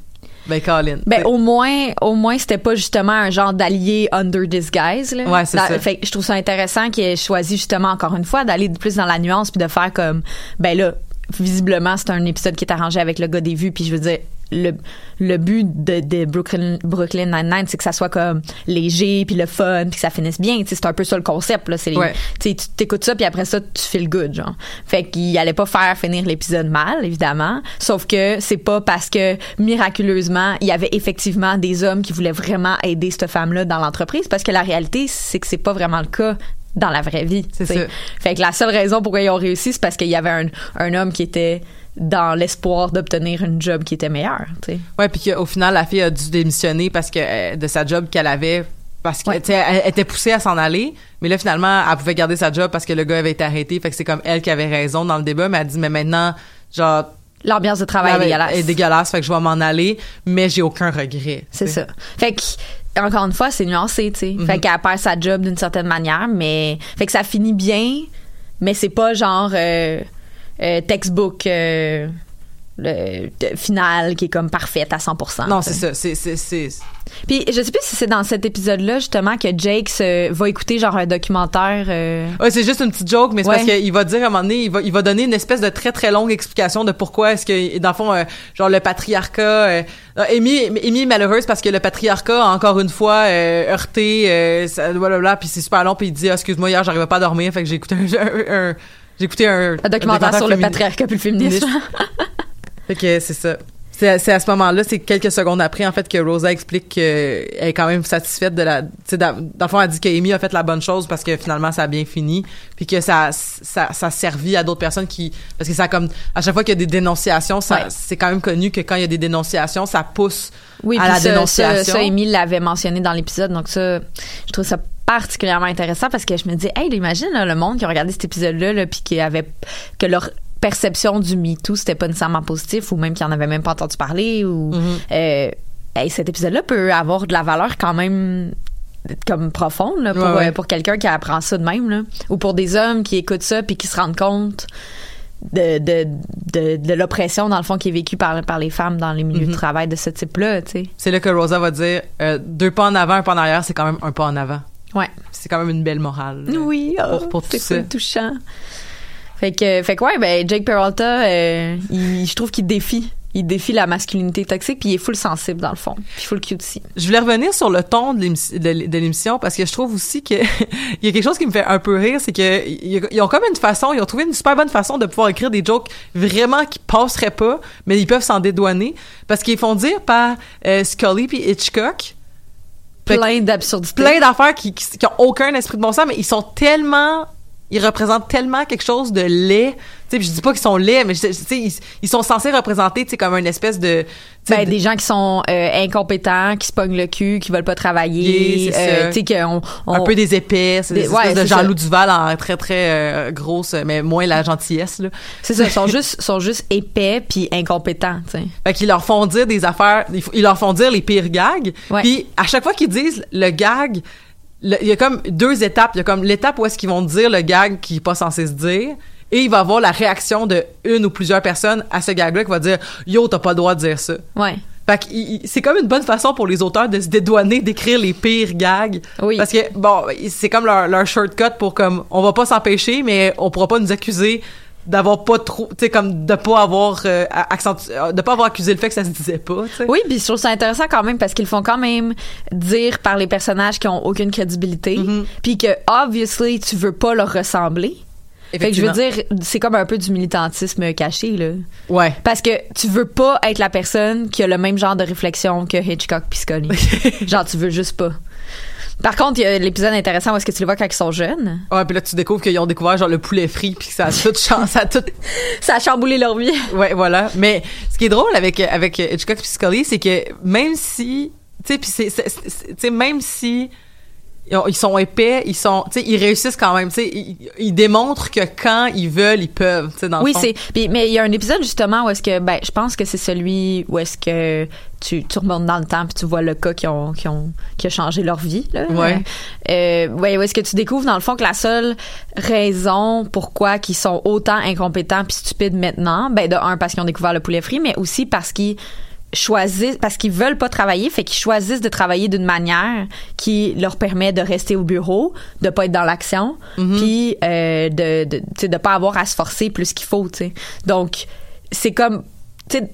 ben Colin. Ben au moins, au moins c'était pas justement un genre d'allié under disguise. Là. Ouais, c'est ça. Fait que je trouve ça intéressant qu'il ait choisi justement encore une fois d'aller plus dans la nuance puis de faire comme ben là visiblement c'est un épisode qui est arrangé avec le gars des vues puis je veux dire le, le but de, de Brooklyn, Brooklyn Nine-Nine, c'est que ça soit comme léger, puis le fun, puis que ça finisse bien. C'est un peu ça le concept. Là. C'est les- Ouais. tu t'écoutes ça, puis après ça, tu fais le good. Genre. Fait qu'il allait pas faire finir l'épisode mal, évidemment. Sauf que c'est pas parce que miraculeusement, il y avait effectivement des hommes qui voulaient vraiment aider cette femme-là dans l'entreprise, parce que la réalité, c'est que c'est pas vraiment le cas dans la vraie vie. C'est ça. Fait que la seule raison pourquoi ils ont réussi, c'est parce qu'il y avait un, un homme qui était dans l'espoir d'obtenir une job qui était meilleure. tu sais. ouais puis qu'au final la fille a dû démissionner parce que euh, de sa job qu'elle avait parce que Ouais. elle, était poussée à s'en aller mais là finalement elle pouvait garder sa job parce que le gars avait été arrêté fait que c'est comme elle qui avait raison dans le débat mais elle dit mais maintenant genre L'ambiance de travail est dégueulasse. est dégueulasse, fait que je vais m'en aller, mais j'ai aucun regret. C'est ça. Fait que encore une fois, c'est nuancé, tu sais. Mhm. Fait qu'elle perd sa job d'une certaine manière, mais fait que ça finit bien, mais c'est pas genre euh, euh, textbook euh, le de- final qui est comme parfaite à 100%. Non, c'est ça. C'est, c'est, c'est... Puis je sais plus si c'est dans cet épisode-là justement que Jake se- va écouter genre un documentaire. euh, Ouais, c'est juste une petite joke, mais c'est Ouais. parce qu'il va dire à un moment donné, il va, il va donner une espèce de très très longue explication de pourquoi est-ce que, dans le fond, euh, genre le patriarcat, euh, euh, Amy, Amy est malheureuse parce que le patriarcat a encore une fois euh, heurté, euh, ça, blablabla, puis c'est super long, puis il dit, Ah, excuse-moi, hier j'arrivais pas à dormir, fait que j'ai écouté un, un- un- j'ai écouté un, un documentaire sur le patriarcat puis le féminisme. Fait que c'est ça. C'est à, ce moment-là, c'est quelques secondes après, en fait, que Rosa explique qu'elle est quand même satisfaite de la... Dans dans le fond, elle dit qu'Amy a fait la bonne chose parce que finalement, ça a bien fini. Puis que ça, ça, ça a servi à d'autres personnes qui... Parce que ça comme... À chaque fois qu'il y a des dénonciations, ça, Ouais. c'est quand même connu que quand il y a des dénonciations, ça pousse Oui, à la ça, dénonciation. Ça, ça, Émile l'avait mentionné dans l'épisode, donc ça, je trouve ça particulièrement intéressant parce que je me dis, hey, imagine là, le monde qui a regardé cet épisode-là, là, puis qui avait que leur perception du MeToo, c'était pas nécessairement positif ou même qu'ils en avaient même pas entendu parler ou Mhm. euh, hey, cet épisode-là peut avoir de la valeur quand même comme profonde là, pour, Ouais, ouais. euh, pour quelqu'un qui apprend ça de même là. ou pour des hommes qui écoutent ça puis qui se rendent compte de, de, de, de l'oppression dans le fond qui est vécue par, par les femmes dans les milieux Mhm. de travail de ce type-là. C'est là que Rosa va dire euh, deux pas en avant, un pas en arrière, c'est quand même un pas en avant. Ouais. C'est quand même une belle morale. Oui, oh, pour tout ça. touchant. Fait que, fait que ouais, ben Jake Peralta, euh, il- je trouve qu'il défie, il défie la masculinité toxique, puis il est full sensible dans le fond, puis full cute aussi. Je voulais revenir sur le ton de l'émission, parce que je trouve aussi que il y a quelque chose qui me fait un peu rire, c'est que ils ont comme une façon, ils ont trouvé une super bonne façon de pouvoir écrire des jokes vraiment qui passeraient pas, mais ils peuvent s'en dédouaner parce qu'ils font dire par euh, Scully puis Hitchcock Plein d'absurdités. plein d'affaires qui, qui, qui ont aucun esprit de bon sens, mais ils sont tellement ils représentent tellement quelque chose de laid. Tu sais, je dis pas qu'ils sont laids, mais tu sais, ils, ils sont censés représenter, tu sais, comme une espèce de... Ben, de- des gens qui sont euh, incompétents, qui se pognent le cul, qui veulent pas travailler, euh, tu sais qu'on on- un peu des épais, c'est des, Des- espèces ouais, de Jean-Loup. Duval en très très euh, grosse, mais moins la gentillesse là. c'est ça, ils sont juste sont juste épais puis incompétents, tu sais. Fait qu'ils leur font dire des affaires, ils leur font dire les pires gags. Puis à chaque fois qu'ils disent le gag, il y a comme deux étapes. Il y a comme l'étape où est-ce qu'ils vont dire le gag qui est pas censé se dire. Et il va avoir la réaction de une ou plusieurs personnes à ce gag-là qui va dire Yo, t'as pas le droit de dire ça. Ouais. Fait que c'est comme une bonne façon pour les auteurs de se dédouaner d'écrire les pires gags. Oui. Parce que, bon, c'est comme leur, leur shortcut pour comme, on va pas s'empêcher, mais on pourra pas nous accuser d'avoir pas trop, tu sais, comme de pas avoir euh, accentu- euh, de pas avoir accusé le fait que ça se disait pas. Oui, puis je trouve ça intéressant quand même parce qu'ils font quand même dire par les personnages qui ont aucune crédibilité, Mm-hmm. puis que obviously tu veux pas leur ressembler. Fait que je veux dire, c'est comme un peu du militantisme caché là. Ouais. Parce que tu veux pas être la personne qui a le même genre de réflexion que Hitchcock puis Scully. genre tu veux juste pas. Par contre, il y a l'épisode intéressant où est-ce que tu les vois quand ils sont jeunes. Ouais, puis là tu découvres qu'ils ont découvert genre le poulet frit puis que ça a tout ça a tout Ça a chamboulé leur vie. Ouais, voilà. Mais ce qui est drôle avec avec Hitchcock et Scully, c'est que même si, tu sais, puis c'est, c'est- c'est- tu sais, même si ils ont- ils sont épais, ils sont, tu sais, ils réussissent quand même, tu sais, ils, ils démontrent que quand ils veulent, ils peuvent, tu sais, dans le Oui, c'est. Mais il y a un épisode justement où est-ce que, ben, je pense que c'est celui où est-ce que tu, tu remontes dans le temps puis tu vois le cas qui ont, qui ont, qui a changé leur vie. Là. Ouais. Euh, ouais, où est-ce que tu découvres dans le fond que la seule raison pourquoi qu'ils sont autant incompétents puis stupides maintenant, ben de un parce qu'ils ont découvert le poulet frit, mais aussi parce qu'ils choisissent parce qu'ils veulent pas travailler fait qu'ils choisissent de travailler d'une manière qui leur permet de rester au bureau de pas être dans l'action puis euh, de de, de pas avoir à se forcer plus qu'il faut tu sais. Donc c'est comme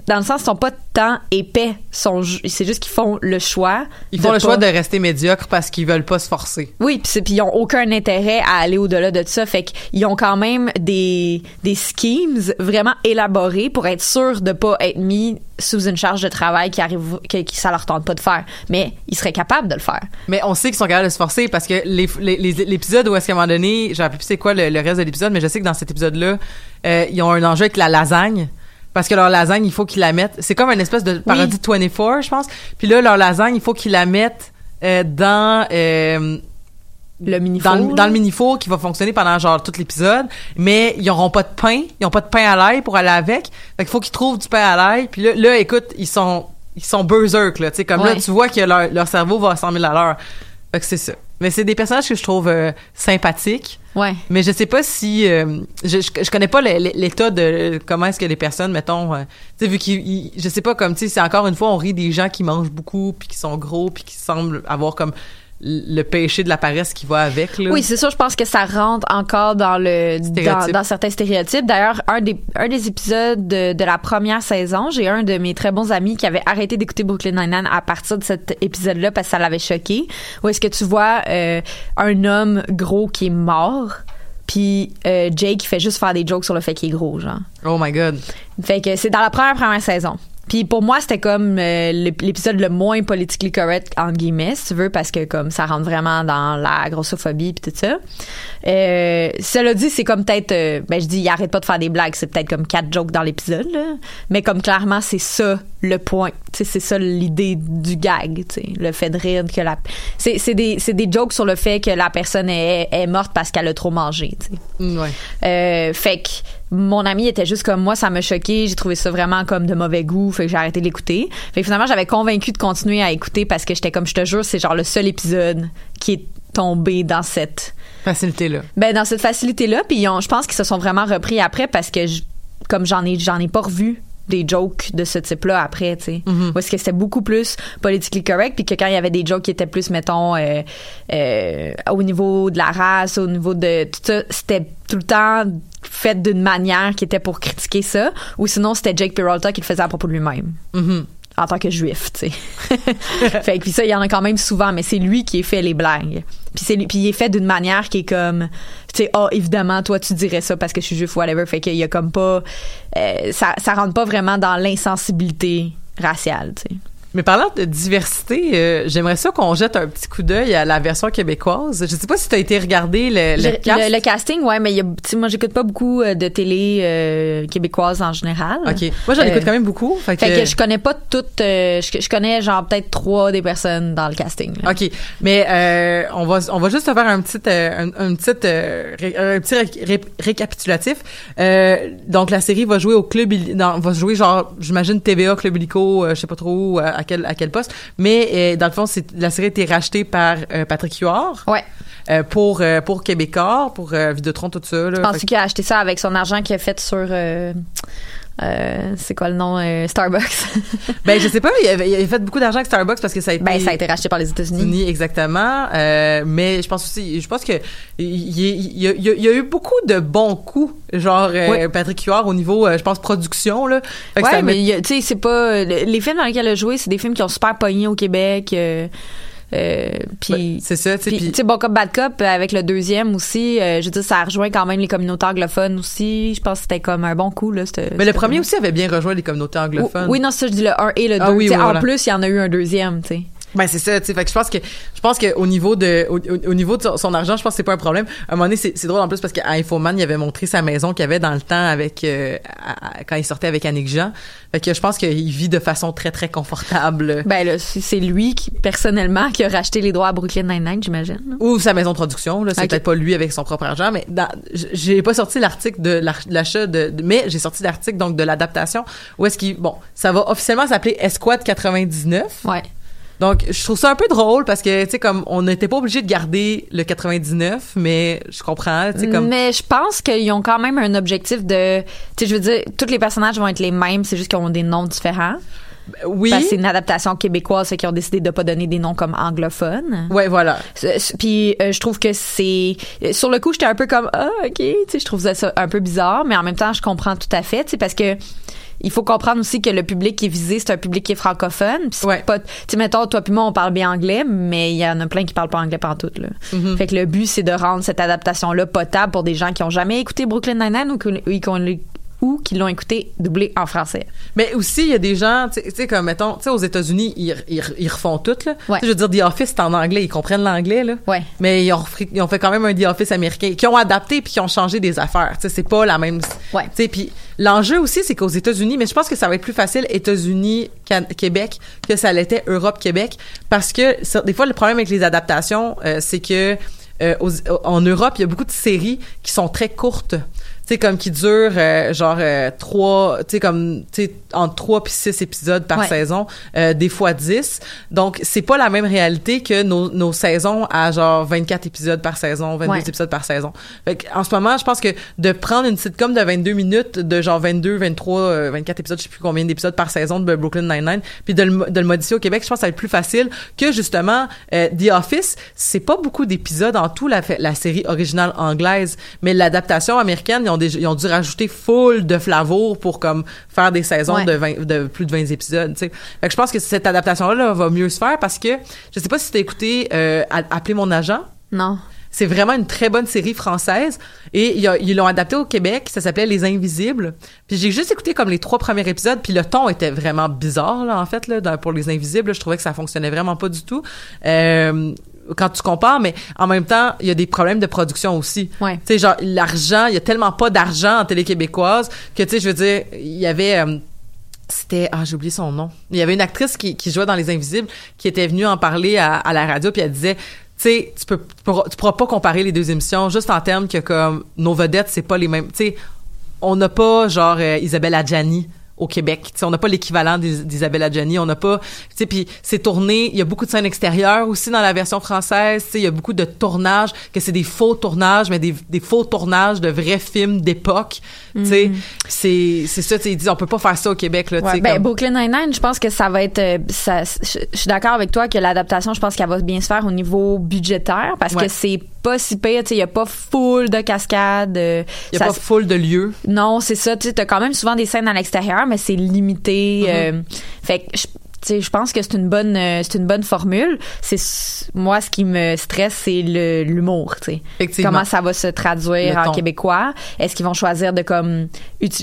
dans le sens ils sont pas tant épais c'est juste qu'ils font le choix Ils font le choix de rester médiocres parce qu'ils veulent pas se forcer. oui, puis ils ont aucun intérêt à aller au-delà de ça. Fait qu'ils ont quand même des, des schemes vraiment élaborés pour être sûrs de pas être mis sous une charge de travail qui arrive, que, qui ça leur tente pas de faire. Mais ils seraient capables de le faire. Mais on sait qu'ils sont capables de se forcer parce que les- les- les- l'épisode où est-ce qu'à un moment donné, j'ai plus c'est quoi le, le reste de l'épisode, mais je sais que dans cet épisode-là, euh, ils ont un enjeu avec la lasagne. Parce que leur lasagne, il faut qu'ils la mettent. C'est comme une espèce de parodie de 24, je pense. Puis là, leur lasagne, il faut qu'ils la mettent euh, dans euh, le mini dans, le- dans le mini four qui va fonctionner pendant genre tout l'épisode. Mais ils auront pas de pain, ils ont pas de pain à l'ail pour aller avec. Fait qu'il faut qu'ils trouvent du pain à l'ail. Puis là, là, écoute, ils sont ils sont berserk là. Tu sais, comme là, tu vois que leur, leur cerveau va à 100 000 à l'heure. Fait que c'est ça. Mais c'est des personnages que je trouve euh, sympathiques. Ouais. Mais je sais pas si euh, je, je je connais pas l'état de comment est-ce que les personnes mettons euh, tu sais vu qu'ils ils- je sais pas comme tu sais c'est encore une fois on rit des gens qui mangent beaucoup puis qui sont gros puis qui semblent avoir comme le péché de la paresse qui va avec là. Oui, c'est sûr, je pense que ça rentre encore dans le dans, certains stéréotypes. D'ailleurs, un des un des épisodes de, de la première saison, j'ai un de mes très bons amis qui avait arrêté d'écouter Brooklyn Nine-Nine à partir de cet épisode-là parce que ça l'avait choqué. Où est-ce que tu vois euh, un homme gros qui est mort, puis euh, Jake qui fait juste faire des jokes sur le fait qu'il est gros, genre. Oh my god. Fait que c'est dans la première première saison. Puis pour moi, c'était comme euh, l'ép- l'épisode le moins politically correct entre guillemets, si tu veux, parce que comme ça rentre vraiment dans la grossophobie puis tout ça. Euh, cela dit, c'est comme peut-être, euh, ben je dis, il arrête pas de faire des blagues, c'est peut-être comme quatre jokes dans l'épisode. Mais comme clairement, c'est ça le point, c'est ça l'idée du gag, le fait de rire que la, c'est des jokes sur le fait que la personne est, est morte parce qu'elle a trop mangé, tu sais. Ouais. Fait que mon ami était juste comme moi, ça m'a choqué, j'ai trouvé ça vraiment comme de mauvais goût, fait que j'ai arrêté de l'écouter. Fait que finalement, j'avais convaincu de continuer à écouter parce que j'étais comme, je te jure, c'est genre le seul épisode qui est tombé dans cette Facilité là. ben dans cette facilité là puis je pense qu'ils se sont vraiment repris après parce que je- comme j'en ai j'en ai pas revu des jokes de ce type-là après, tu sais. Où est-ce que c'était beaucoup plus politically correct, puis que quand il y avait des jokes qui étaient plus, mettons, euh, euh, au niveau de la race, au niveau de tout ça, c'était tout le temps fait d'une manière qui était pour critiquer ça, ou sinon c'était Jake Peralta qui le faisait à propos de lui-même. Mhm. En tant que juif, tu sais. fait que puis ça, il y en a quand même souvent, mais c'est lui qui est fait les blagues. Puis c'est puis il est fait d'une manière qui est comme, tu sais, ah évidemment toi tu dirais ça parce que je suis juif ou whatever. Fait qu'il y a comme pas, euh, ça ça rentre pas vraiment dans l'insensibilité raciale, tu sais. Mais parlant de diversité, euh, j'aimerais ça qu'on jette un petit coup d'œil à la version québécoise. Je sais pas si tu as été regarder le, le cast. le, le casting, ouais, mais il y a, moi j'écoute pas beaucoup euh, de télé euh, québécoise en général. OK. Moi, j'en Euh, écoute quand même beaucoup. Fait que, Fait que je connais pas toutes, je, je connais genre peut-être trois des personnes dans le casting. là. OK. Mais euh, on va on va juste faire un petit un, un petit ré- un petit ré- ré- récapitulatif. Euh, donc la série va jouer au club non, va jouer genre j'imagine TVA Club Illico, je sais pas trop à quel à quel poste, mais euh, dans le fond c'est la série a été rachetée par euh, Patrick Huard. Ouais. Euh, pour euh, pour Québécois, pour euh, tout ça là. Je pense qu'il a acheté ça avec son argent qu'il a fait sur euh, c'est quoi le nom euh, Starbucks? ben je sais pas, il avait, il avait fait beaucoup d'argent avec Starbucks parce que ça a été ben ça a été racheté par les États-Unis. Unis, exactement. Euh, mais je pense aussi, je pense que il y, il y a, il y a eu beaucoup de bons coups, genre Oui. Patrick Huard au niveau, je pense production là. Ouais, mais met- il tu sais, c'est pas le- les films dans lesquels elle a joué, c'est des films qui ont super pogné au Québec. Euh, puis c'est ça, tu sais. Bon Cop, Bad Cop, euh, avec le deuxième aussi, euh, je veux dire, ça a rejoint quand même les communautés anglophones aussi. Je pense que c'était comme un bon coup, là. Mais le premier aussi avait bien rejoint les communautés anglophones. Oui, non, c'est ça, je dis le 1 et le 2. Ah oui, oui, en voilà. plus, il y en a eu un deuxième, tu sais. Ben c'est ça, tu sais. Fait que je pense que je pense que au niveau de au, au- au niveau de son, son argent, je pense que c'est pas un problème. À un moment donné, c'est drôle en plus parce qu'à Infoman, il avait montré sa maison qu'il avait dans le temps avec euh, à- à- quand il sortait avec Annick Jean. Fait que je pense qu'il vit de façon très très confortable. Ben là, c'est lui qui, personnellement, qui a racheté les droits à Brooklyn Nine-Nine, j'imagine. Ou sa maison de production, là, c'est peut-être pas lui avec son propre argent, mais j'ai pas sorti l'article de l'achat de, de- mais j'ai sorti l'article donc de l'adaptation où est-ce qu'il bon, ça va officiellement s'appeler Esquad 99. Ouais. Donc, je trouve ça un peu drôle parce que, tu sais, comme, on n'était pas obligé de garder le 99, mais je comprends, tu sais, comme. Mais je pense qu'ils ont quand même un objectif de. Tu sais, je veux dire, tous les personnages vont être les mêmes, c'est juste qu'ils ont des noms différents. oui. Parce que c'est une adaptation québécoise, fait qu'ils ont décidé de pas donner des noms comme anglophones. Ouais, voilà. Puis euh, je trouve que c'est sur le coup j'étais un peu comme ah ok tu sais je trouvais ça un peu bizarre mais en même temps je comprends tout à fait tu sais parce que il faut comprendre aussi que le public qui est visé c'est un public qui est francophone. Puis c'est pas tu sais mettons toi puis moi on parle bien anglais mais il y en a plein qui parlent pas anglais tout là. Mm-hmm. fait que le but c'est de rendre cette adaptation là potable pour des gens qui ont jamais écouté Brooklyn Nine-Nine ou qui, ou qui ont- ou qui l'ont écouté doublé en français Mais aussi, il y a des gens, tu sais- comme, mettons, tu sais, aux États-Unis, ils, ils, ils refont tout, là. Je veux dire, The Office, c'est en anglais, ils comprennent l'anglais, là. Ouais. Mais ils ont, ils ont fait quand même un The Office américain, qui ont adapté puis qui ont changé des affaires. Tu sais, c'est pas la même. Ouais. Tu sais, puis l'enjeu aussi, c'est qu'aux États-Unis, mais je pense que ça va être plus facile États-Unis, Québec, que ça l'était Europe, Québec, parce que ça- des fois, le problème avec les adaptations, euh, c'est que euh, aux- en Europe, il y a beaucoup de séries qui sont très courtes. Sais, comme qui durent euh, genre euh, trois, tu sais, comme, tu sais, entre trois puis six épisodes par Ouais. saison, euh, des fois 10. Donc, c'est pas la même réalité que nos, nos saisons à genre 24 épisodes par saison, 22 Ouais. épisodes par saison. Fait en ce moment, je pense que de prendre une sitcom de 22 minutes, de genre 22, 23, euh, 24 épisodes, je sais plus combien d'épisodes par saison de Brooklyn Nine-Nine, puis de le, de le modifier au Québec, je pense que ça va être plus facile que justement euh, The Office. C'est pas beaucoup d'épisodes en tout, la, la série originale anglaise, mais l'adaptation américaine, ils ont, ils ont dû rajouter full de flavour pour comme faire des saisons Ouais. de, 20 de plus de 20 épisodes. Fait que je pense que cette adaptation-là là, va mieux se faire parce que, je sais pas si t'as écouté euh, Appeler mon agent. non C'est vraiment une très bonne série française et ils l'ont adapté au Québec. Ça s'appelait Les Invisibles. Puis j'ai juste écouté comme les trois premiers épisodes. Puis le ton était vraiment bizarre là en fait là dans- pour Les Invisibles. là. je trouvais que ça fonctionnait vraiment pas du tout. Euh, quand tu compares, mais en même temps, il y a des problèmes de production aussi. Ouais. Tu sais, genre, l'argent, il y a tellement pas d'argent en télé québécoise que, tu sais, je veux dire, il y avait... euh, c'était ah j'ai oublié son nom il y avait une actrice qui, qui jouait dans les invisibles qui était venue en parler à, à la radio puis elle disait tu sais tu peux tu pourras, tu pourras pas comparer les deux émissions juste en termes que comme nos vedettes c'est pas les mêmes tu sais on n'a pas genre euh, Isabelle Adjani au Québec. Tu sais, on n'a pas l'équivalent d'Is- d'Isabelle Adjani. On n'a pas... Tu sais, puis c'est tourné... Il y a beaucoup de scènes extérieures aussi dans la version française. Tu sais, il y a beaucoup de tournages, que c'est des faux tournages, mais des, des faux tournages de vrais films d'époque. Tu sais, Mhm. c'est c'est ça. Tu sais, ils disent, on peut pas faire ça au Québec. Là, Ouais, ben, comme- Brooklyn Nine-Nine, je pense que ça va être. euh, je je suis d'accord avec toi que l'adaptation, je pense qu'elle va bien se faire au niveau budgétaire parce Ouais. que c'est pas si pire. Il y a pas full de cascades. euh, Il y a ça pas full de lieux. Non, c'est ça. Tu t'as quand même souvent des scènes à l'extérieur, mais c'est limité. Mm-hmm. euh, fait que je- pense que c'est une bonne, euh, c'est une bonne formule. C'est moi ce qui me stresse, c'est l'humour. Comment ça va se traduire en québécois? Est-ce qu'ils vont choisir de comme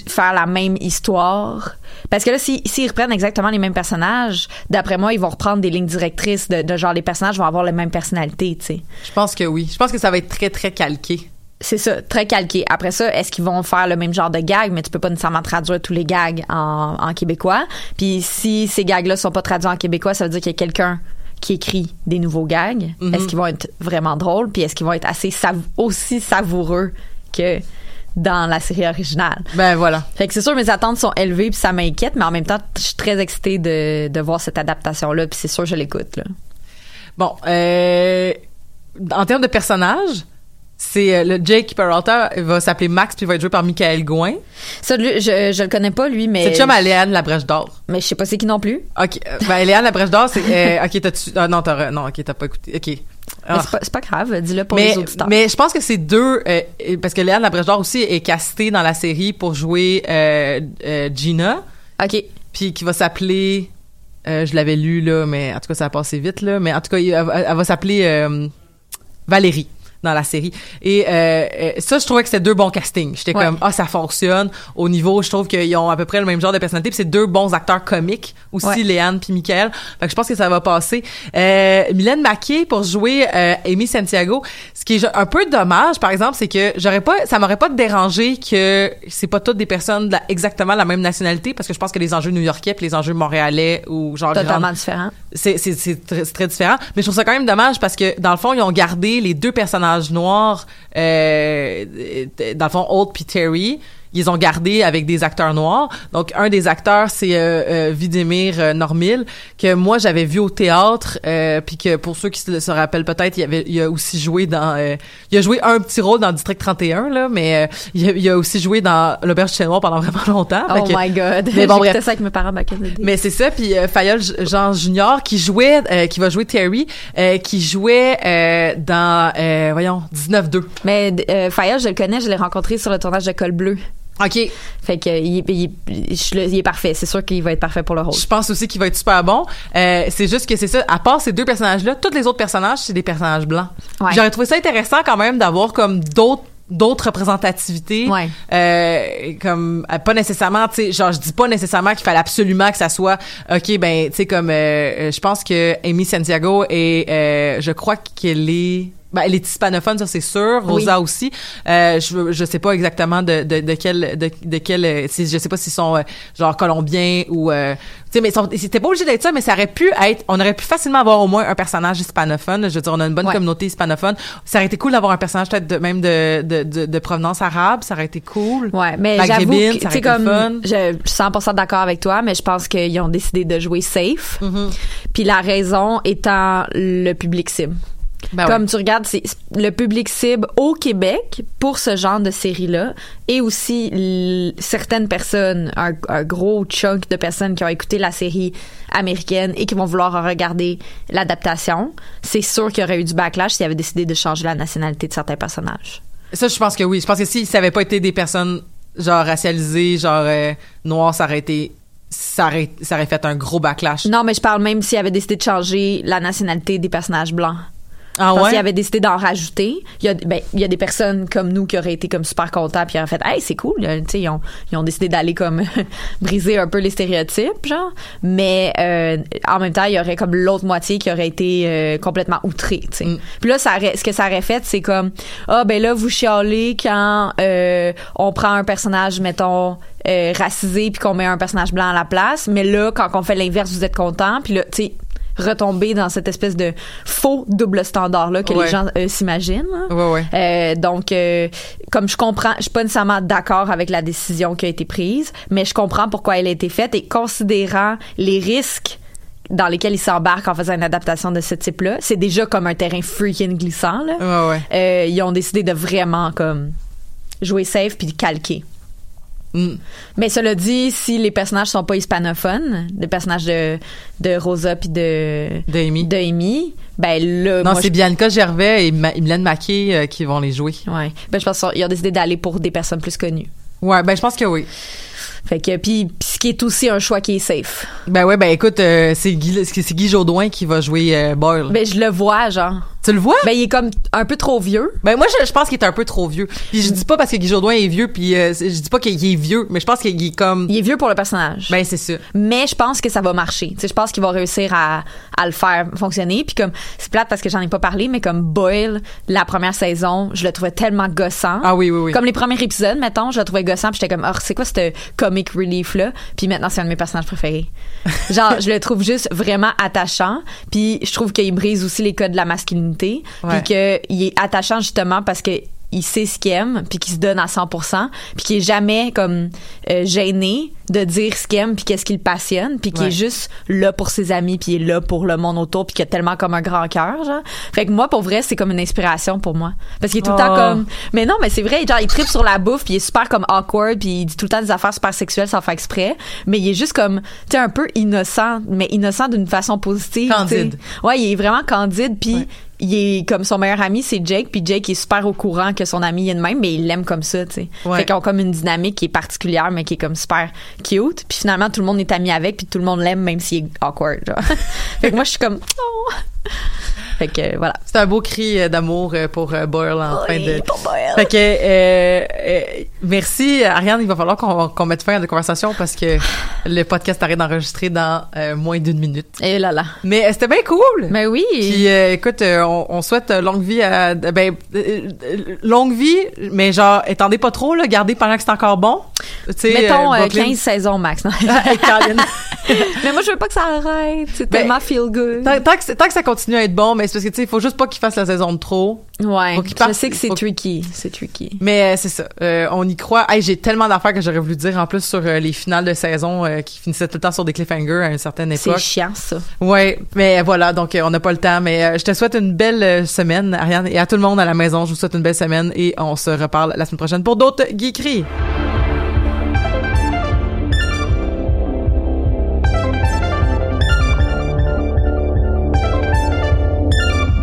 faire la même histoire? Parce que là, si- s'ils reprennent exactement les mêmes personnages, d'après moi, ils vont reprendre des lignes directrices de, de genre les personnages vont avoir les mêmes personnalités. Tu sais. Je pense que oui. Je pense que ça va être très, très calqué. C'est ça, très calqué. Après ça, est-ce qu'ils vont faire le même genre de gag, mais tu peux pas nécessairement traduire tous les gags en, en québécois. Puis si ces gags-là sont pas traduits en québécois, ça veut dire qu'il y a quelqu'un qui écrit des nouveaux gags. Mhm. Est-ce qu'ils vont être vraiment drôles, puis est-ce qu'ils vont être assez sav- aussi savoureux que dans la série originale? Ben voilà. Fait que c'est sûr mes attentes sont élevées puis ça m'inquiète, mais en même temps, je suis très excitée de, de voir cette adaptation là, puis c'est sûr je l'écoute. Bon, euh, en termes de personnages, C'est euh, le Jake Peralta il va s'appeler Max puis il va être joué par Michael Gouin. Ça, lui, je, je le connais pas, lui, mais. C'est chum à Léane La Brèche d'Or. Mais je sais pas c'est qui non plus. OK. euh, Ben, Léane La Brèche d'Or, c'est. euh, OK, t'as-tu. Ah, non, t'as. Non, OK, t'as pas écouté. OK. Mais Ah. c'est pas, c'est pas grave, dis-le pour mais, les auditeurs. mais je pense que c'est deux euh, parce que Léane Labrèche d'Or aussi est castée dans la série pour jouer euh, euh, Gina. OK. Puis qui va s'appeler je l'avais lu là mais en tout cas ça a passé vite là mais en tout cas elle, va- elle va s'appeler Valérie dans la série et euh, euh, ça je trouvais que c'était deux bons castings j'étais Ouais. comme ah ça fonctionne au niveau je trouve qu'ils ont à peu près le même genre de personnalité puis c'est deux bons acteurs comiques aussi Ouais. Léane puis Michael fait que je pense que ça va passer euh, Mylène Maquet pour jouer euh, Amy Santiago ce qui est un peu dommage par exemple c'est que j'aurais pas ça m'aurait pas dérangé que c'est pas toutes des personnes de la- exactement la même nationalité parce que je pense que les enjeux new-yorkais puis les enjeux montréalais ou genre Totalement grande- différent. c'est c'est c'est très, c'est très différent mais je trouve ça quand même dommage parce que dans le fond ils ont gardé les deux personnages noirs euh, euh, Holt puis Terry ils ont gardé avec des acteurs noirs donc un des acteurs c'est euh, euh, Videmir euh, Normil que moi j'avais vu au théâtre euh, puis que pour ceux qui se, se rappellent peut-être il avait il a aussi joué dans euh, il a joué un petit rôle dans District 31 là mais euh, il, a, il a aussi joué dans l'auberge chez Noir pendant vraiment longtemps Oh que- my god. mais bon, bref. ça avec mes parents back in the day. mais c'est ça, puis euh, Fayol Jean Junior qui jouait, euh, qui va jouer Terry, euh, qui jouait euh, dans, euh, voyons, 19-2. Mais euh, Fayol, je le connais, je l'ai rencontré sur le tournage de Col Bleu. OK. Fait que il, est- il est- il parfait. C'est sûr qu'il va être parfait pour le rôle. Je pense aussi qu'il va être super bon. Euh, c'est juste que c'est ça, à part ces deux personnages-là, tous les autres personnages, c'est des personnages blancs. Ouais. J'aurais trouvé ça intéressant quand même d'avoir comme d'autres d'autres représentativités Ouais. euh, comme euh, pas nécessairement tu sais genre je dis pas nécessairement qu'il fallait absolument que ça soit ok ben tu sais comme euh, euh, je pense que Amy Santiago est euh, je crois qu'elle est ben, elle est hispanophone, ça c'est sûr. Oui. Rosa aussi. Euh, je je sais pas exactement de de, de quel de, de quel euh, si je sais pas s'ils sont euh, genre colombiens ou euh, tu sais mais c'était pas obligé d'être ça mais ça aurait pu être on aurait pu facilement avoir au moins un personnage hispanophone. Je veux dire on a une bonne Ouais. communauté hispanophone. Ça aurait été cool d'avoir un personnage peut-être de, même de, de de provenance arabe, ça aurait été cool. Ouais, mais j'avoue tu sais, comme, fun. je suis 100% d'accord avec toi, mais je pense qu'ils ont décidé de jouer safe. Mm-hmm. Puis la raison étant le public cible. Ben Comme tu regardes, c'est le public cible au Québec pour ce genre de série-là et aussi certaines personnes, un, un gros chunk de personnes qui ont écouté la série américaine et qui vont vouloir regarder l'adaptation. C'est sûr qu'il y aurait eu du backlash s'ils avaient décidé de changer la nationalité de certains personnages. Ça je pense que oui, je pense que si ça avait pas été des personnes genre racialisées, genre euh, noires, ça aurait été ça aurait, ça aurait fait un gros backlash. Non, mais je parle même s'ils avaient décidé de changer la nationalité des personnages blancs. Ah Parce ouais? qu'ils avaient décidé d'en rajouter. Il y, a, ben, il y a des personnes comme nous qui auraient été comme super contents puis auraient fait Hey, c'est cool. sais, Ils ont, ils ont décidé d'aller comme briser un peu les stéréotypes, genre. Mais euh, en même temps, il y aurait comme l'autre moitié qui aurait été euh, complètement outrée. tu sais. Mm. Puis là, ça aurait- ce que ça aurait fait, c'est comme Ah, ben là, vous chialez quand euh, on prend un personnage, mettons, euh, racisé puis qu'on met un personnage blanc à la place. Mais là, quand on fait l'inverse, vous êtes content. Puis là, tu sais, retomber dans cette espèce de faux double standard là que Ouais. les gens euh, s'imaginent. Ouais ouais. Euh, donc, euh, comme je comprends, je suis pas nécessairement d'accord avec la décision qui a été prise, mais je comprends pourquoi elle a été faite et considérant les risques dans lesquels ils s'embarquent en faisant une adaptation de ce type-là, c'est déjà comme un terrain freaking glissant. Là. Ils ont décidé de vraiment comme jouer safe puis de calquer. Mm. Mais cela dit, si les personnages sont pas hispanophones, les personnages de, de Rosa puis de D'Amy. de Amy, ben là, Non, c'est Bianca Gervais et Ma- Mylène Maquet euh, qui vont les jouer. Ouais. Ben, je pense qu'ils ont décidé d'aller pour des personnes plus connues. Ouais, ben je pense que oui. Fait que, puis, qui est aussi un choix qui est safe. Ben ouais, ben écoute, euh, c'est Guy, c'est Guy Jodoin qui va jouer euh, Boyle. Ben, je le vois, genre. tu le vois? Ben, il est comme un peu trop vieux. Ben moi je, je pense qu'il est un peu trop vieux. Puis je dis pas parce que Guy Jodoin est vieux puis euh, je dis pas qu'il est vieux, mais je pense qu'il est comme Il est vieux pour le personnage. ben c'est ça. mais je pense que ça va marcher. Tu sais, je pense qu'il va réussir à, à le faire fonctionner. Puis comme, c'est plate parce que j'en ai pas parlé, mais comme Boyle, la première saison, je le trouvais tellement gossant. Ah oui oui oui. Comme les premiers épisodes, mettons, je le trouvais gossant, puis j'étais comme, oh, c'est quoi ce comic relief là Puis maintenant, c'est un de mes personnages préférés. Genre, je le trouve juste vraiment attachant, puis je trouve qu'il brise aussi les codes de la masculinité, puis qu'il est attachant justement parce que il sait ce qu'il aime puis qu'il se donne à 100% puis qu'il est jamais comme euh, gêné de dire ce qu'il aime puis qu'est-ce qui le passionne puis qu'il Ouais. est juste là pour ses amis puis il est là pour le monde autour puis qu'il a tellement comme un grand cœur genre fait que moi pour vrai c'est comme une inspiration pour moi parce qu'il est tout le temps Oh. comme mais non mais c'est vrai genre il tripe sur la bouffe puis il est super comme awkward puis il dit tout le temps des affaires super sexuelles sans faire exprès mais il est juste comme tu sais un peu innocent mais innocent d'une façon positive Candide. tu sais. ouais il est vraiment candide puis il est comme son meilleur ami c'est Jake puis Jake est super au courant que son ami est de même mais il l'aime comme ça tu sais Ouais. fait qu'ils ont comme une dynamique qui est particulière mais qui est comme super cute puis finalement tout le monde est ami avec puis tout le monde l'aime même s'il est awkward genre. fait que moi je suis comme oh. fait que voilà C'est un beau cri euh, d'amour euh, pour euh, Boyle en fin de. pour Boyle. Fait que euh, euh, merci Ariane, il va falloir qu'on mette fin à la conversation parce que le podcast arrête d'enregistrer dans euh, moins d'une minute. et là là Mais c'était bien cool. mais oui Puis euh, écoute, on, on souhaite longue vie à ben longue vie, mais genre étendez pas trop là, gardez pendant que c'est encore bon. Tu sais, mettons euh, euh, Brooklyn- 15 saisons max Colin. mais moi je veux pas que ça arrête c'est Ben, tellement feel good tant, tant que, c'est- tant que ça continue à être bon, mais c'est parce que tu sais, il faut juste pas qu'il fasse la saison de trop. ouais faut je sais que c'est tricky c'est tricky Mais euh, c'est ça, euh, on y croit. Hey, j'ai tellement d'affaires que j'aurais voulu dire en plus sur euh, les finales de saison qui finissaient tout le temps sur des cliffhangers à une certaine c'est époque. chiant ça Ouais, mais voilà, donc on n'a pas le temps. Mais je te souhaite une belle semaine, Ariane, et à tout le monde à la maison, je vous souhaite une belle semaine et on se reparle la semaine prochaine pour d'autres geekeries.